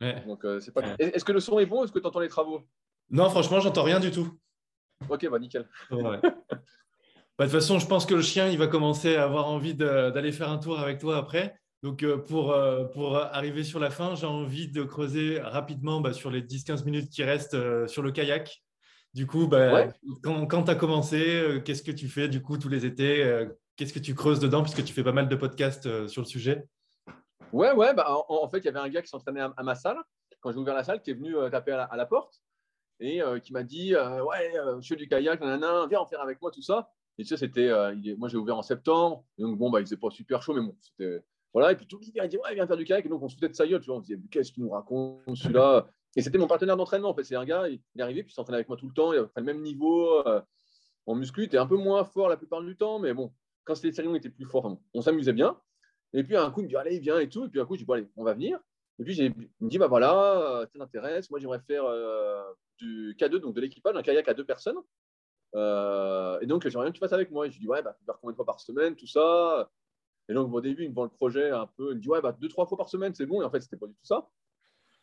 Donc, c'est pas... Est-ce que le son est bon Est-ce que tu entends les travaux? Non, franchement, j'entends rien du tout. Ok, bah nickel. Bah, de toute façon, je pense que le chien, il va commencer à avoir envie d'aller faire un tour avec toi après. Donc, euh, pour, euh, pour arriver sur la fin, j'ai envie de creuser rapidement bah, sur les 10-15 minutes qui restent euh, sur le kayak. Du coup, bah, quand, quand tu as commencé, qu'est-ce que tu fais du coup tous les étés Qu'est-ce que tu creuses dedans puisque tu fais pas mal de podcasts sur le sujet? Ouais, ouais. Bah, en, fait, il y avait un gars qui s'entraînait à, ma salle quand j'ai ouvert la salle qui est venu taper à la, porte et qui m'a dit Ouais, je fais du kayak, nanana, viens en faire avec moi, tout ça. Et tu sais, c'était, moi j'ai ouvert en septembre, donc bon, bah, il faisait pas super chaud, mais bon, c'était voilà, et puis tout l'hiver, il dit Ouais, viens faire du kayak. Et donc, on se foutait de sa gueule. Tu vois, on se disait Qu'est-ce qu'il nous raconte, celui-là? Et c'était mon partenaire d'entraînement. En fait, c'est un gars, il est arrivé, puis il s'entraînait avec moi tout le temps. Il avait le même niveau. Euh, en muscu, il était un peu moins fort la plupart du temps, mais bon, quand c'était sérieux, il était plus fort. on s'amusait bien. Et puis, un coup, il me dit Allez, viens et tout. Et puis, un coup, je dis Bon, allez, on va venir. Et puis, il me dit Bah voilà, ça t'intéresse. Moi, j'aimerais faire euh, du K2, donc de l'équipage, un kayak à deux personnes. Euh, et donc, j'aimerais bien que tu fasses avec moi. Et je dis Ouais, bah, tu vas combien de fois par semaine, tout ça? Et donc, au début, il me vend le projet un peu. Il me dit, ouais, bah, deux, trois fois par semaine, c'est bon. Et en fait, c'était pas du tout ça.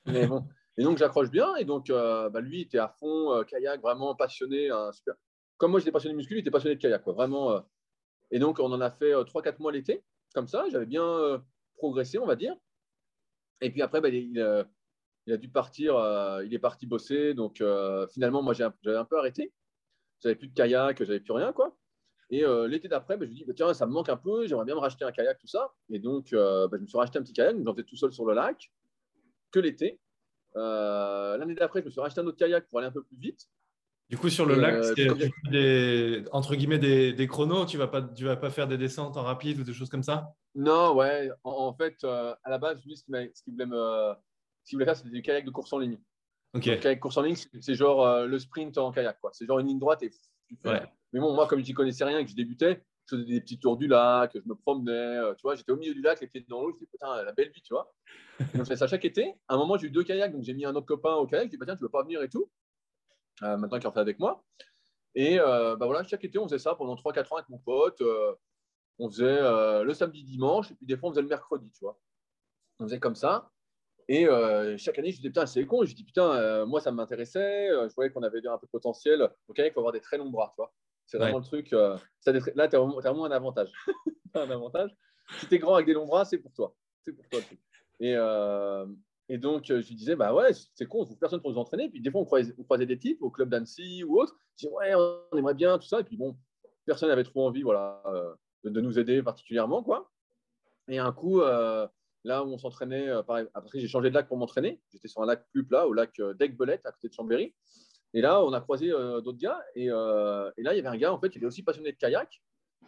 Mais bon. Et donc, j'accroche bien. Et donc, euh, bah, lui, il était à fond euh, kayak, vraiment passionné. super... Comme moi, j'étais passionné de muscu, il était passionné de kayak. Quoi, vraiment. Euh. Et donc, on en a fait trois, quatre mois l'été. Comme ça, j'avais bien progressé, on va dire. Et puis après, bah, il, a dû partir. il est parti bosser. Donc, finalement, moi, j'avais un peu arrêté. J'avais plus de kayak, j'avais plus rien. quoi. Et euh, l'été d'après, bah, je me dis, bah, tiens, ça me manque un peu, j'aimerais bien me racheter un kayak, tout ça. Et donc, euh, bah, je me suis racheté un petit kayak, j'en faisais tout seul sur le lac, que l'été. Euh, l'année d'après, je me suis racheté un autre kayak pour aller un peu plus vite. Du coup, sur le lac, c'est des, entre guillemets des, chronos, tu ne vas, pas, tu vas pas faire des descentes en rapide ou des choses comme ça? Non, ouais. En, fait, à la base, lui, ce qu'il voulait, me, voulait faire, c'était des kayaks de course en ligne. Ok. Le kayak course en ligne, c'est genre le sprint en kayak. C'est genre une ligne droite et tu fais, mais bon, moi, comme je n'y connaissais rien et que je débutais, je faisais des petits tours du lac, je me promenais, euh, tu vois, j'étais au milieu du lac, les pieds dans l'eau, je disais, putain, la belle vie, tu vois. [LAUGHS] donc, je fais ça chaque été. À un moment, j'ai eu deux kayaks, donc j'ai mis un autre copain au kayak, je dit, bah, tiens, tu veux pas venir et tout, euh, maintenant qu'il en fait avec moi. Et euh, bah, voilà, chaque été, on faisait ça pendant 3-4 ans avec mon pote. on faisait le samedi, dimanche, et puis des fois, on faisait le mercredi, tu vois. On faisait comme ça. Et chaque année, je disais, putain, c'est con. Et je dis, putain, moi, ça m'intéressait. je voyais qu'on avait un peu de potentiel. Kayak, il faut avoir des très longs bras, tu vois. C'est vraiment le truc. Euh, là, tu as, vraiment un avantage. [LAUGHS] un avantage. Si tu es grand avec des longs bras, c'est pour toi. C'est pour toi. Et, euh, et donc, euh, je disais, bah ouais, c'est con, on trouve personne pour nous entraîner. Puis des fois, on croisait, on croisait des types au club d'Annecy ou autre. Je dis, ouais, on aimerait bien, tout ça. Et puis bon, personne n'avait trop envie voilà, de, nous aider particulièrement. quoi. Et un coup, là où on s'entraînait, après, j'ai changé de lac pour m'entraîner. J'étais sur un lac plus plat, au lac d'Aigbelette, à côté de Chambéry. Et là, on a croisé euh, d'autres gars. Euh, et, là, il y avait un gars en fait, qui était aussi passionné de kayak,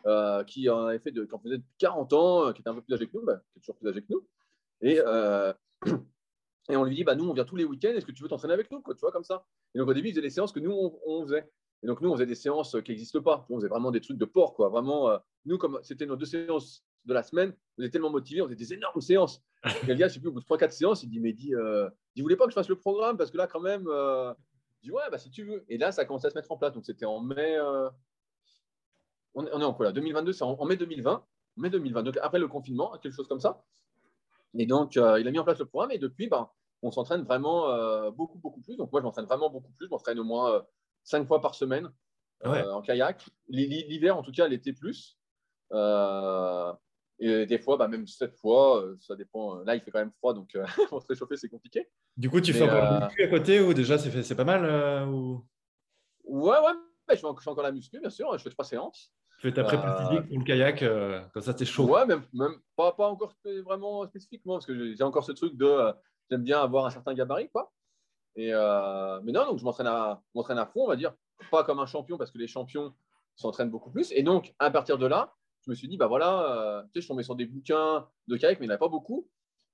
euh, qui en avait fait de, qui faisait 40 ans, qui était un peu plus âgé que nous, bah, qui est toujours plus âgé que nous. Et, [CLEARS THROAT] et on lui dit bah, Nous, on vient tous les week-ends, est-ce que tu veux t'entraîner avec nous quoi, Tu vois, comme ça. Et donc, au début, il faisait des séances que nous, on, faisait. Et donc, nous, on faisait des séances qui n'existent pas. On faisait vraiment des trucs de porc. Quoi. Vraiment, nous, comme c'était nos deux séances de la semaine, on était tellement motivés, on faisait des énormes séances. Et le gars, je sais plus, au bout de 3-4 séances, il dit Mais dit, euh, il voulait pas que je fasse le programme? Parce que là, quand même, dis ouais, bah, si tu veux. Et là, ça a commencé à se mettre en place. Donc, c'était en mai. Euh, on, est, en quoi là? 2022, c'est en, mai 2020. Mai 2020, donc après le confinement, quelque chose comme ça. Et donc, euh, il a mis en place le programme. Et depuis, ben, on s'entraîne vraiment euh, beaucoup, beaucoup plus. Donc, moi, je m'entraîne vraiment beaucoup plus. Je m'entraîne au moins cinq fois par semaine en kayak. L'hiver, en tout cas, l'été plus. Et des fois, bah, même sept fois, ça dépend. Là, il fait quand même froid, donc [LAUGHS] pour se réchauffer, c'est compliqué. Du coup, tu fais encore la muscu à côté ou déjà c'est pas mal ou... Ouais, ouais, je fais, encore la muscu, bien sûr. Je fais trois séances. Tu fais ta prépa physique pour le kayak, comme ça, t'es chaud. Ouais, même, même pas, pas, encore vraiment spécifiquement, parce que j'ai encore ce truc de j'aime bien avoir un certain gabarit, quoi. Et, mais non, donc je m'entraîne à, à fond, on va dire. Pas comme un champion, parce que les champions s'entraînent beaucoup plus. Et donc, à partir de là, je me suis dit, bah voilà, euh, tu sais, je tombais sur des bouquins de kayak, mais il n'y en a pas beaucoup.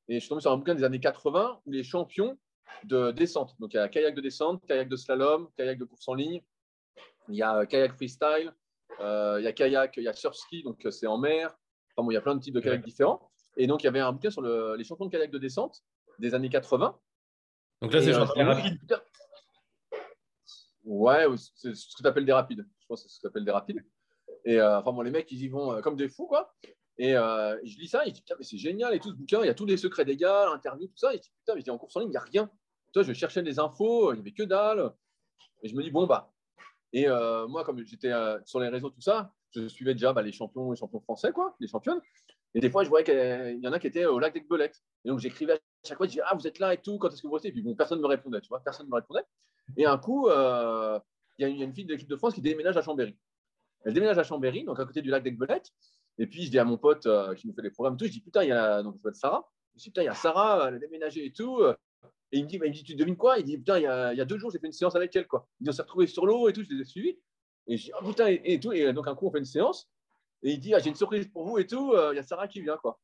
Et je suis tombé sur un bouquin des années 80 où les champions de descente. Donc, il y a kayak de descente, kayak de slalom, kayak de course en ligne. Il y a euh, kayak freestyle, euh, il y a kayak, il y a surf ski, donc c'est en mer. Enfin, bon, il y a plein de types de kayak différents. Et donc, il y avait un bouquin sur les champions de kayak de descente des années 80. Donc là, c'est genre rapide. Ouais, c'est ce que tu appelles des rapides. Je pense que c'est ce que tu appelles des rapides. Et euh, enfin, bon, les mecs, ils y vont euh, comme des fous, quoi. Et euh, je lis ça, et je dis, putain, mais c'est génial et tout ce bouquin, il y a tous les secrets des gars, l'interview, tout ça. Et je dis, putain, mais en course en ligne, il n'y a rien. Toi, je cherchais des infos, il n'y avait que dalle. Et je me dis, bon, bah. Et moi, comme j'étais sur les réseaux, tout ça, je suivais déjà bah, les champions, les champions français, quoi, les championnes. Et des fois, je voyais qu'il y en a qui étaient au lac d'Aigbelec. Et donc, j'écrivais à chaque fois, je disais, ah, vous êtes là et tout, quand est-ce que vous restez? Et puis, bon, personne ne me répondait, tu vois, personne ne me répondait. Et un coup, il y, a une fille de l'équipe de France qui déménage à Chambéry. Elle déménage à Chambéry, donc à côté du lac d'Aigbelec. Et puis, je dis à mon pote euh, qui nous fait les programmes, tout, je dis, putain, il y a, donc je Sarah. Je dis, putain, il y a Sarah, elle a déménagé et tout. Et il me dit, bah, il me dit tu devines quoi? Il dit, putain, il y, a, il y, a, deux jours, j'ai fait une séance avec elle. Quoi. Il dit, on s'est retrouvés sur l'eau et tout, je les ai suivis. Et je dis, oh putain, et, tout. Et donc, un coup, on fait une séance. Et il dit, ah, j'ai une surprise pour vous et tout. Euh, il y a Sarah qui vient. quoi.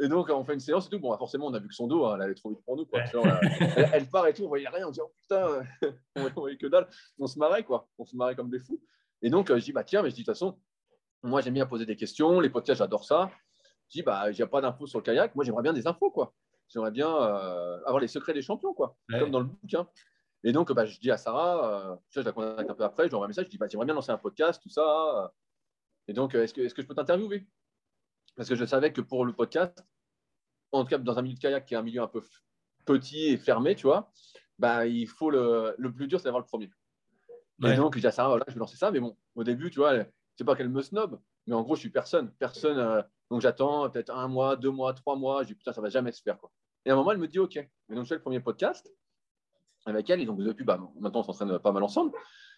Et donc, on fait une séance et tout. Bon, forcément, on a vu que son dos, hein, elle allait trop vite pour nous. Quoi. [LAUGHS] elle, part et tout, on voyait rien. On dit, oh putain, [LAUGHS] on voyait que dalle. On se marrait, quoi. On se marrait comme des fous. Et donc, euh, je dis, bah tiens, mais je dis, de toute façon, moi, j'aime bien poser des questions. Les podcasts, j'adore ça. Je dis, bah, j'ai pas d'infos sur le kayak. Moi, j'aimerais bien des infos, quoi. J'aimerais bien euh, avoir les secrets des champions, quoi. Comme dans le bouquin. Et donc, bah, je dis à Sarah, euh, je la contacte un peu après, je lui envoie un message, je dis, bah, j'aimerais bien lancer un podcast, tout ça. Et donc, est-ce que, est que je peux t'interviewer? Parce que je savais que pour le podcast, en tout cas dans un milieu de kayak qui est un milieu un peu petit et fermé, tu vois, bah, il faut le, le plus dur, c'est d'avoir le premier. Et donc, je dis à Sarah, voilà, je vais lancer ça. Mais bon, au début, tu vois, je sais pas qu'elle me snob, mais en gros, je suis personne. Personne. Euh, donc, j'attends peut-être un mois, deux mois, trois mois. Je dis, putain, ça va jamais se faire. Quoi. Et à un moment, elle me dit, OK. Et donc, je fais le premier podcast avec elle. Et donc, depuis, bah, maintenant, on s'entraîne pas mal ensemble.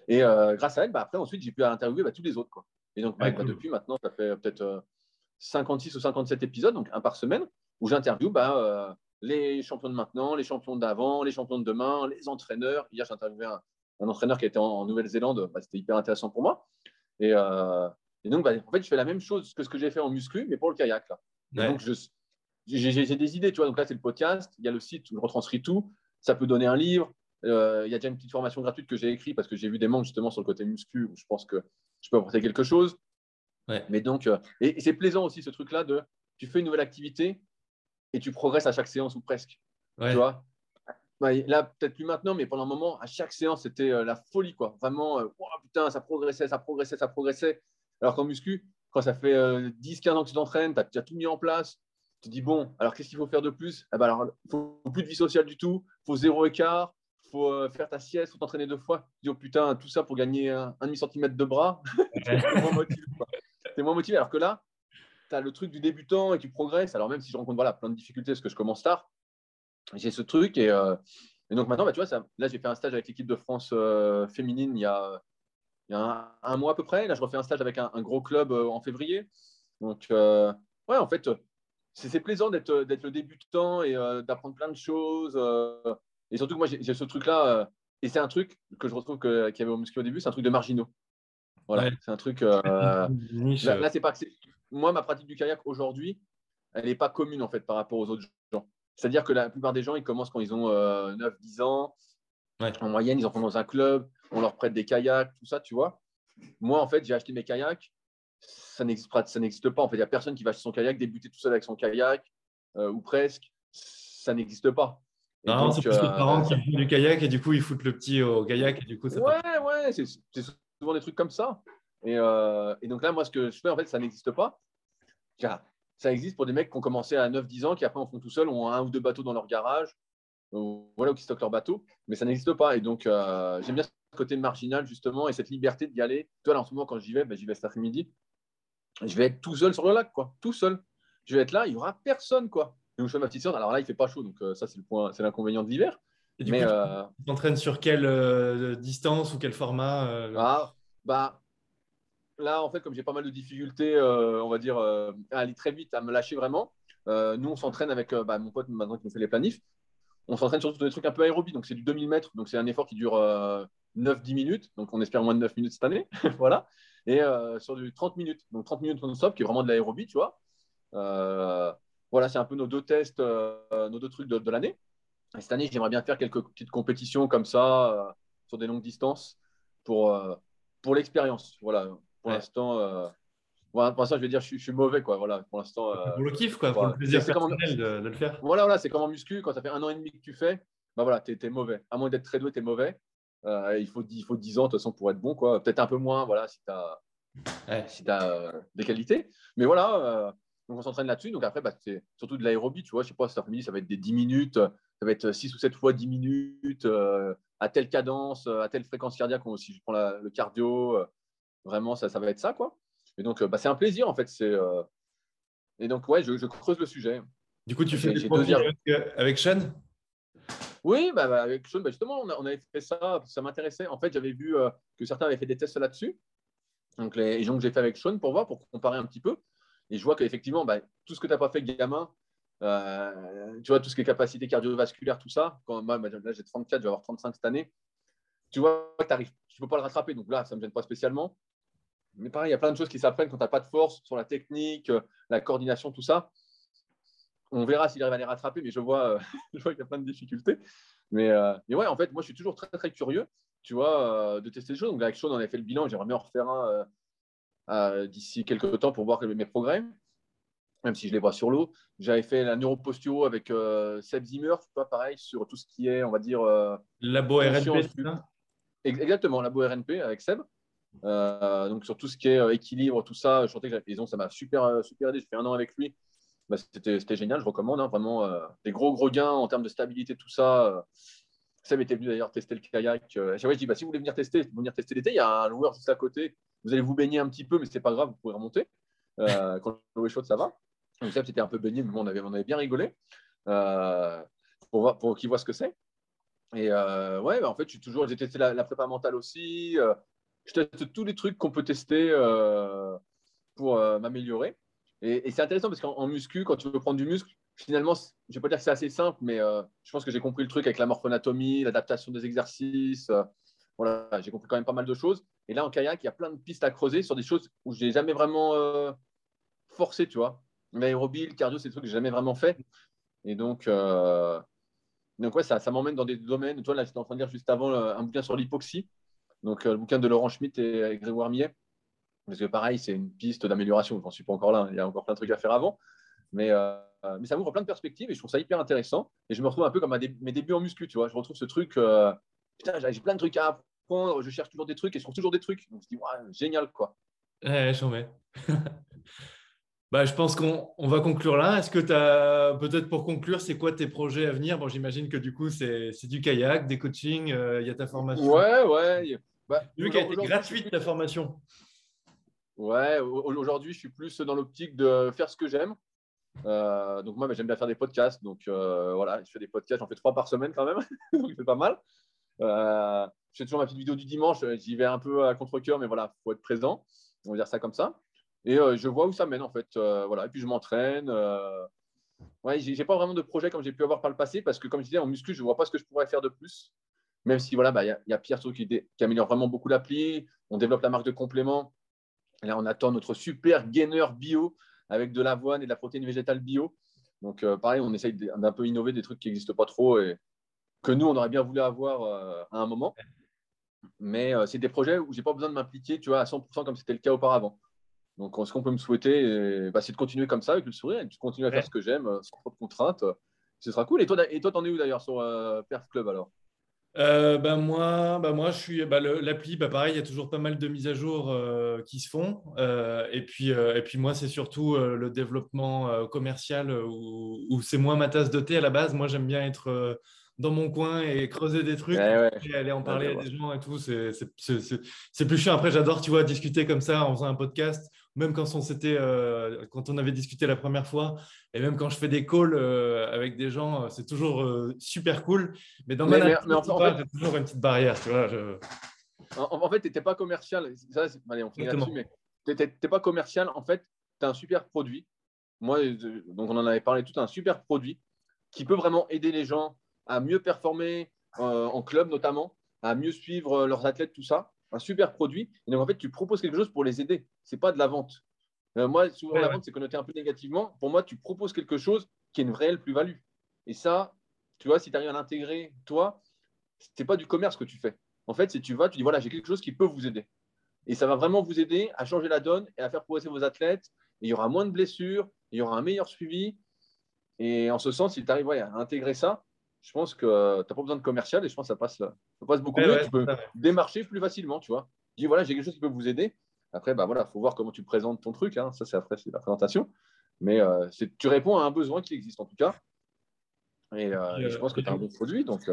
Et euh, grâce à elle, bah, après, ensuite, j'ai pu interviewer bah, tous les autres. Quoi. Et donc, bah, depuis, maintenant, ça fait peut-être 56 euh, ou 57 épisodes, donc un par semaine, où j'interviewe bah, les champions de maintenant, les champions d'avant, les champions de demain, les entraîneurs. Hier, j'ai interviewé un, un entraîneur qui était en, Nouvelle-Zélande, bah, c'était hyper intéressant pour moi. Et, euh, donc, bah, en fait, je fais la même chose que ce que j'ai fait en muscu, mais pour le kayak. Là. Donc, j'ai des idées, tu vois. Donc là, c'est le podcast, il y a le site où je retranscris tout. Ça peut donner un livre. Euh, il y a déjà une petite formation gratuite que j'ai écrite parce que j'ai vu des manques justement sur le côté muscu où je pense que je peux apporter quelque chose. Mais donc, euh, et, c'est plaisant aussi ce truc-là de tu fais une nouvelle activité et tu progresses à chaque séance ou presque. Tu vois? Là, peut-être plus maintenant, mais pendant un moment, à chaque séance, c'était euh, la folie, quoi. Vraiment, euh, putain, ça progressait, ça progressait, ça progressait. Alors qu'en muscu, quand ça fait 10-15 euh, ans que tu t'entraînes, tu as, as, tout mis en place, tu te dis, bon, alors qu'est-ce qu'il faut faire de plus? Eh ben, alors, Il faut plus de vie sociale du tout, il faut zéro écart, il faut faire ta sieste, il faut t'entraîner deux fois. Tu dis, oh putain, tout ça pour gagner un, demi-centimètre de bras. [LAUGHS] tu es moins motivé. Es moins motivé. Alors que là, tu as le truc du débutant et tu progresses. Alors même si je rencontre voilà, plein de difficultés parce que je commence tard, j'ai ce truc. Et, euh, donc maintenant, bah, tu vois, ça, là, j'ai fait un stage avec l'équipe de France euh, féminine il y a, il y a un, mois à peu près. Là, je refais un stage avec un, gros club euh, en février. Donc, ouais, en fait, c'est plaisant d'être le débutant et d'apprendre plein de choses. et surtout que moi, j'ai ce truc-là. et c'est un truc que je retrouve qu'il y avait au muscu au début, c'est un truc de marginaux. Voilà, c'est un truc. [LAUGHS] là, là c'est pas. Moi, ma pratique du kayak aujourd'hui, elle n'est pas commune en fait par rapport aux autres gens. C'est-à-dire que la plupart des gens, ils commencent quand ils ont 9-10 euh, ans. En moyenne, ils en font dans un club, on leur prête des kayaks, tout ça, tu vois. Moi, en fait, j'ai acheté mes kayaks. Ça n'existe pas, ça n'existe pas. En fait, il n'y a personne qui va acheter son kayak, débuter tout seul avec son kayak, euh, ou presque. Ça n'existe pas. non, c'est plus les parents qui font du kayak et du coup, ils foutent le petit au kayak et du coup, ça Ouais, ouais, c'est souvent des trucs comme ça. Et, euh, et, donc là, moi, ce que je fais, en fait, ça n'existe pas ça existe pour des mecs qui ont commencé à 9-10 ans, qui après en font tout seuls, ont un ou deux bateaux dans leur garage, ou, voilà, ou qui stockent leur bateau, mais ça n'existe pas. Et donc, euh, j'aime bien ce côté marginal, justement, et cette liberté d'y aller. Toi, là, en ce moment, quand j'y vais, ben, j'y vais cet après-midi, je vais être tout seul sur le lac, quoi, tout seul. je vais être là, il n'y aura personne, quoi. Donc, je fais ma petite séance. Alors là, il fait pas chaud, donc ça, c'est le point, c'est l'inconvénient de l'hiver. Mais tu t'entraînes sur quelle distance ou quel format ah, bah, là, en fait, comme j'ai pas mal de difficultés, on va dire, à aller très vite, à me lâcher vraiment, nous, on s'entraîne avec bah, mon pote maintenant qui nous fait les planifs on s'entraîne surtout sur des trucs un peu aérobie. Donc, c'est du 2000 mètres. Donc, c'est un effort qui dure 9-10 euh, minutes. Donc, on espère moins de 9 minutes cette année. [LAUGHS] voilà. Et euh, sur du 30 minutes. Donc, 30 minutes non-stop, qui est vraiment de l'aérobie, tu vois. Euh, voilà, c'est un peu nos deux tests, nos deux trucs de, l'année. Et cette année, j'aimerais bien faire quelques petites compétitions comme ça, sur des longues distances, pour, pour l'expérience. Voilà. Pour l'instant pour l'instant, je vais dire, je, suis mauvais, quoi. Voilà, pour l'instant. Euh, pour le kiff, quoi, pour le plaisir personnel de, le faire. Voilà, voilà, c'est comme en muscu, quand ça fait un an et demi que tu fais, bah voilà, tu es, mauvais. À moins d'être très doué, tu es mauvais. Euh, il, faut, il faut 10 ans, de toute façon, pour être bon, quoi. Peut-être un peu moins, voilà, si tu as, si as euh, des qualités. Mais voilà, donc on s'entraîne là-dessus. Donc après, bah, c'est surtout de l'aérobie, tu vois. Je sais pas, cet après-midi, ça va être des 10 minutes, ça va être 6 ou 7 fois 10 minutes, à telle cadence, à telle fréquence cardiaque, si je prends le cardio. vraiment, ça, ça va être ça, quoi. Et donc, euh, bah, c'est un plaisir, en fait. C'est, euh, Et donc, ouais, je, creuse le sujet. Du coup, tu fais des euh, avec Sean? Oui, bah, bah, avec Sean, bah, justement, on, avait fait ça, ça m'intéressait. En fait, j'avais vu que certains avaient fait des tests là-dessus. Donc, les gens que j'ai fait avec Sean pour voir, pour comparer un petit peu. Et je vois qu'effectivement, tout ce que tu n'as pas fait gamin, tu vois, tout ce qui est capacité cardiovasculaire, tout ça, quand moi, là j'ai 34, je vais avoir 35 cette année, tu vois tu ne peux pas le rattraper. Donc là, ça ne me gêne pas spécialement. Mais pareil, il y a plein de choses qui s'apprennent quand tu n'as pas de force sur la technique, euh, la coordination, tout ça. On verra s'il arrive à les rattraper, mais je vois, euh, [LAUGHS] je vois qu'il y a plein de difficultés. Mais, euh, mais, ouais, en fait, moi, je suis toujours très, très curieux, tu vois, de tester des choses. Donc, avec Sean, on avait fait le bilan. J'aimerais bien en refaire un d'ici quelques temps pour voir mes progrès, même si je les vois sur l'eau. J'avais fait la neuroposturo avec Seb Zimmer, tu vois, pareil, sur tout ce qui est, on va dire. Labo RNP, Exactement, Labo RNP avec Seb. Euh, donc sur tout ce qui est euh, équilibre, tout ça, je sentais que la ça m'a super, euh, super aidé. J'ai fait un an avec lui. Bah, c'était génial, je recommande hein, vraiment des gros gros gains en termes de stabilité, tout ça. Sam était venu d'ailleurs tester le kayak. Euh, je dis bah, si vous voulez venir tester, venir tester l'été, il y a un loueur juste à côté. Vous allez vous baigner un petit peu, mais c'est pas grave, vous pouvez remonter. [LAUGHS] quand l'eau est chaude, ça va. Donc Sam c'était un peu baigné, mais bon, on avait, on avait bien rigolé pour, pour qu'il voit ce que c'est. Et ouais, bah, en fait, j'ai toujours j'ai testé la, la, prépa mentale aussi je teste tous les trucs qu'on peut tester euh, pour euh, m'améliorer. Et, c'est intéressant parce qu'en muscu, quand tu veux prendre du muscle, finalement, je ne vais pas dire que c'est assez simple, mais euh, je pense que j'ai compris le truc avec la morphonatomie, l'adaptation des exercices. voilà, j'ai compris quand même pas mal de choses. Et là, en kayak, il y a plein de pistes à creuser sur des choses où je n'ai jamais vraiment forcé, tu vois. L'aérobie, le cardio, c'est des trucs que je n'ai jamais vraiment fait. Et donc, donc ouais, ça, m'emmène dans des domaines. Toi, là, j'étais en train de lire juste avant un bouquin sur l'hypoxie. Donc, euh, le bouquin de Laurent Schmitt et Grégoire Millet. Parce que pareil, c'est une piste d'amélioration. Je n'en suis pas encore là. Il y a encore plein de trucs à faire avant. Mais, euh, mais ça m'ouvre plein de perspectives et je trouve ça hyper intéressant. Et je me retrouve un peu comme mes débuts en muscu, tu vois. Je retrouve ce truc, euh, putain, j'ai plein de trucs à apprendre, je cherche toujours des trucs et je trouve toujours des trucs. Donc je dis, ouais, génial, quoi. Ouais, j'en mets. [LAUGHS] Bah, je pense qu'on va conclure là. Est-ce que tu as, peut-être pour conclure, c'est quoi tes projets à venir? Bon, j'imagine que du coup, c'est du kayak, des coachings, il y a ta formation. Ouais, ouais. Bah, Vu qu'elle était gratuite ta formation. Ouais, aujourd'hui, je suis plus dans l'optique de faire ce que j'aime. Euh, donc moi, bah, j'aime bien faire des podcasts. Donc euh, voilà, je fais des podcasts, j'en fais trois par semaine quand même, [LAUGHS] donc c'est pas mal. Euh, je fais toujours ma petite vidéo du dimanche, j'y vais un peu à contre-coeur, mais voilà, il faut être présent. On va dire ça comme ça. Et je vois où ça mène en fait. voilà, et puis je m'entraîne. Ouais, j'ai pas vraiment de projet comme j'ai pu avoir par le passé parce que comme je disais en muscu, je vois pas ce que je pourrais faire de plus. Même si voilà, bah, il y, a Pierre qui, qui, améliore vraiment beaucoup l'appli. On développe la marque de complément. Là, on attend notre super gainer bio avec de l'avoine et de la protéine végétale bio. Donc, euh, pareil, on essaye d'un peu innover des trucs qui n'existent pas trop et que nous, on aurait bien voulu avoir euh, à un moment. Mais euh, c'est des projets où je n'ai pas besoin de m'impliquer tu vois, à 100% comme c'était le cas auparavant. Donc, ce qu'on peut me souhaiter, bah, c'est de continuer comme ça avec le sourire et de continuer à faire ce que j'aime sans trop de contraintes. Ce sera cool. Et toi, et toi, t'en es où d'ailleurs sur Perf Club alors? Euh, ben moi, ben moi, je suis bah, l'appli. Bah, pareil, il y a toujours pas mal de mises à jour euh, qui se font. Euh, et puis, et puis moi, c'est surtout le développement commercial où, c'est moins ma tasse de thé à la base. Moi, j'aime bien être dans mon coin et creuser des trucs et aller en parler à des gens et tout. C'est plus chiant. Après, j'adore, tu vois, discuter comme ça en faisant un podcast même quand on, s'était, euh, quand on avait discuté la première fois, et même quand je fais des calls euh, avec des gens, c'est toujours super cool. Mais dans ma mais, mais en fait, toujours une petite barrière. Tu vois, en, fait, tu n'étais pas commercial. Ça, allez, on finit là-dessus, mais tu n'étais pas commercial. En fait, tu as un super produit. Moi, donc on en avait parlé tout, un super produit qui peut vraiment aider les gens à mieux performer en club notamment, à mieux suivre leurs athlètes, tout ça un super produit. Et donc, en fait, tu proposes quelque chose pour les aider. Ce n'est pas de la vente. Euh, moi, souvent, la vente, c'est connoté un peu négativement. Pour moi, tu proposes quelque chose qui est une réelle plus-value. Et ça, tu vois, si tu arrives à l'intégrer, toi, ce n'est pas du commerce que tu fais. En fait, si tu vas, tu dis, voilà, j'ai quelque chose qui peut vous aider. Et ça va vraiment vous aider à changer la donne et à faire progresser vos athlètes. il y aura moins de blessures, il y aura un meilleur suivi. Et en ce sens, si tu arrives à intégrer ça, je pense que euh, tu n'as pas besoin de commercial et je pense que ça passe, ça passe beaucoup mieux. tu peux démarcher plus facilement, tu vois. dis, voilà, j'ai quelque chose qui peut vous aider. Après, bah voilà, faut voir comment tu présentes ton truc. Hein. Ça, c'est après, c'est la présentation. Mais euh, tu réponds à un besoin qui existe en tout cas. Et, euh, je pense que tu as un bon produit. Donc,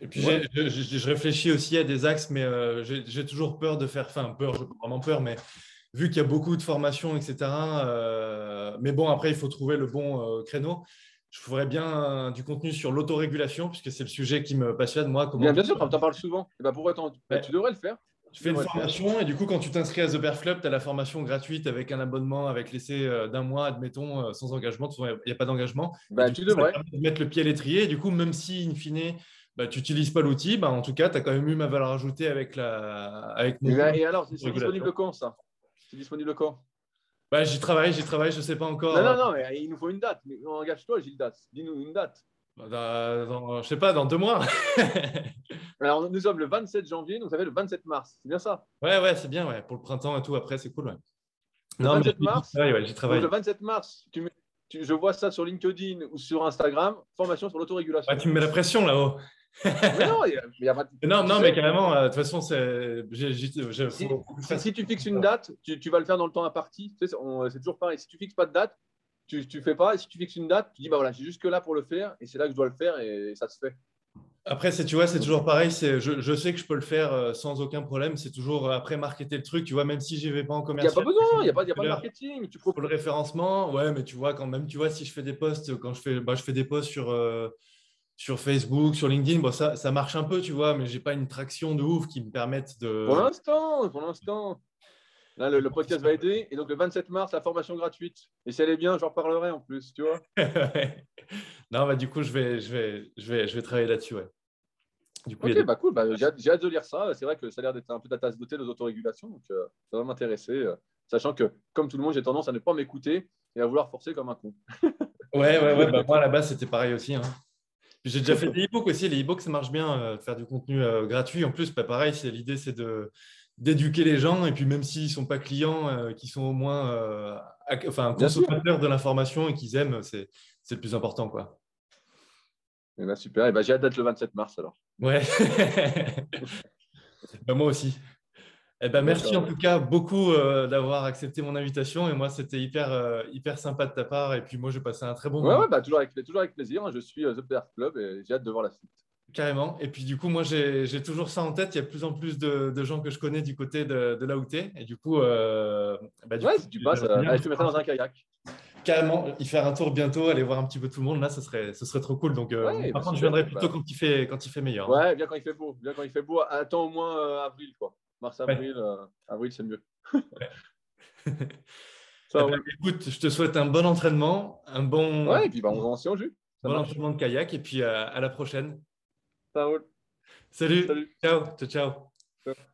et puis, je, je, réfléchis aussi à des axes, mais j'ai toujours peur de faire, enfin, peur, j'ai vraiment peur, mais vu qu'il y a beaucoup de formations, etc. mais bon, après, il faut trouver le bon créneau je ferais bien du contenu sur l'autorégulation, puisque c'est le sujet qui me passionne, moi. Comment bien, sûr, tu en parles souvent. Et bah, pourquoi bah, tu devrais le faire. Tu fais une formation et du coup, quand tu t'inscris à The Bear Club, tu as la formation gratuite avec un abonnement, avec l'essai euh, d'un mois, admettons, euh, sans engagement. Il n'y a pas d'engagement. Bah, tu devrais. mettre le pied à l'étrier. Et du coup, même si, in fine, bah, tu n'utilises pas l'outil, bah, en tout cas, tu as quand même eu ma valeur ajoutée avec, la... avec mon. Et, alors, c'est disponible quand ça? C'est disponible quand? Bah, j'y travaille, j'y travaille, je ne sais pas encore. Non, non, non, mais il nous faut une date. Mais engage-toi, Gilles Date. Dis-nous une date. Bah, dans, je sais pas, dans deux mois. [LAUGHS] Alors, nous sommes le 27 janvier, nous savez le 27 mars. C'est bien ça? Ouais, ouais, c'est bien, ouais. Pour le printemps et tout, après, c'est cool, ouais. Le non, 27 mars ouais, travaille. le 27 mars, tu, je vois ça sur LinkedIn ou sur Instagram, formation sur l'autorégulation. Ouais, tu me mets la pression là-haut non, il y a, pas non, non, mais carrément, euh, de toute façon, c'est. Si, tu fixes une date, tu, tu, vas le faire dans le temps à partie. Tu sais, c'est toujours pareil. Si tu fixes pas de date, tu ne fais pas. Et si tu fixes une date, tu dis bah voilà, j'ai jusque là pour le faire et c'est là que je dois le faire et ça se fait. Après, tu vois, c'est toujours pareil. Je, je, sais que je peux le faire euh, sans aucun problème. C'est toujours euh, après marketer le truc, tu vois, même si j'y vais pas en commerce. Il n'y a pas besoin, il n'y a, pas, y a pas de marketing. Tu Pour le référencement, ouais, mais tu vois, quand même, tu vois, si je fais des posts, quand je fais, bah, je fais des posts sur, sur Facebook, sur LinkedIn, bon, ça, ça marche un peu, tu vois, mais je n'ai pas une traction de ouf qui me permette de. Pour l'instant, pour l'instant. Là, le, podcast va aider. Et donc, le 27 mars, la formation gratuite. Et si elle est bien, j'en reparlerai en plus, tu vois. [LAUGHS] non, bah, du coup, je vais, je vais, je vais, je vais travailler là-dessus, ouais. Du coup, ok, bah cool. Bah, j'ai, hâte, de lire ça. C'est vrai que ça a l'air d'être un peu ta tasse de thé, autorégulations. Donc, euh, ça va m'intéresser. Euh, sachant que, comme tout le monde, j'ai tendance à ne pas m'écouter et à vouloir forcer comme un con. ouais, ouais, ouais. [LAUGHS] Bah, moi, à la base, c'était pareil aussi. Hein. J'ai déjà fait des e-books aussi. Les e-books, ça marche bien, euh, faire du contenu euh, gratuit. En plus, pas bah, pareil, l'idée, c'est de d'éduquer les gens et puis même s'ils ne sont pas clients, euh, qu'ils sont au moins enfin, consommateurs de l'information et qu'ils aiment, c'est le plus important. Quoi. Et eh ben, super, et eh ben, j'ai hâte d'être le 27 mars alors. Ouais, [LAUGHS] bah, moi aussi. Eh ben, merci en tout cas beaucoup euh, d'avoir accepté mon invitation. Et moi, c'était hyper, euh, hyper sympa de ta part. Et puis moi, j'ai passé un très bon moment. Ouais, bah, toujours, avec, toujours avec plaisir. Je suis euh, The Bear Club et j'ai hâte de voir la suite. Carrément. Et puis du coup, moi, j'ai toujours ça en tête. Il y a de plus en plus de, de gens que je connais du côté de, de là où tu es. Et du coup, bah, du ouais, si tu passes, allez, tu mets ça dans un kayak. Carrément, y faire un tour bientôt, aller voir un petit peu tout le monde, là, ce serait, ce serait trop cool. Donc, par bah, contre, je viendrai plutôt bah. quand, il fait, quand il fait meilleur. Ouais, bien quand il fait beau. Bien quand il fait beau. Attends au moins avril, quoi. Mars, avril, euh, avril c'est mieux. Ça, eh ben, écoute, je te souhaite un bon entraînement, un bon. Ouais, et puis bah, on va en jus. Bon entraînement de kayak, et puis euh, à la prochaine. Ça roule. Salut. Salut. Ciao. ciao. ciao.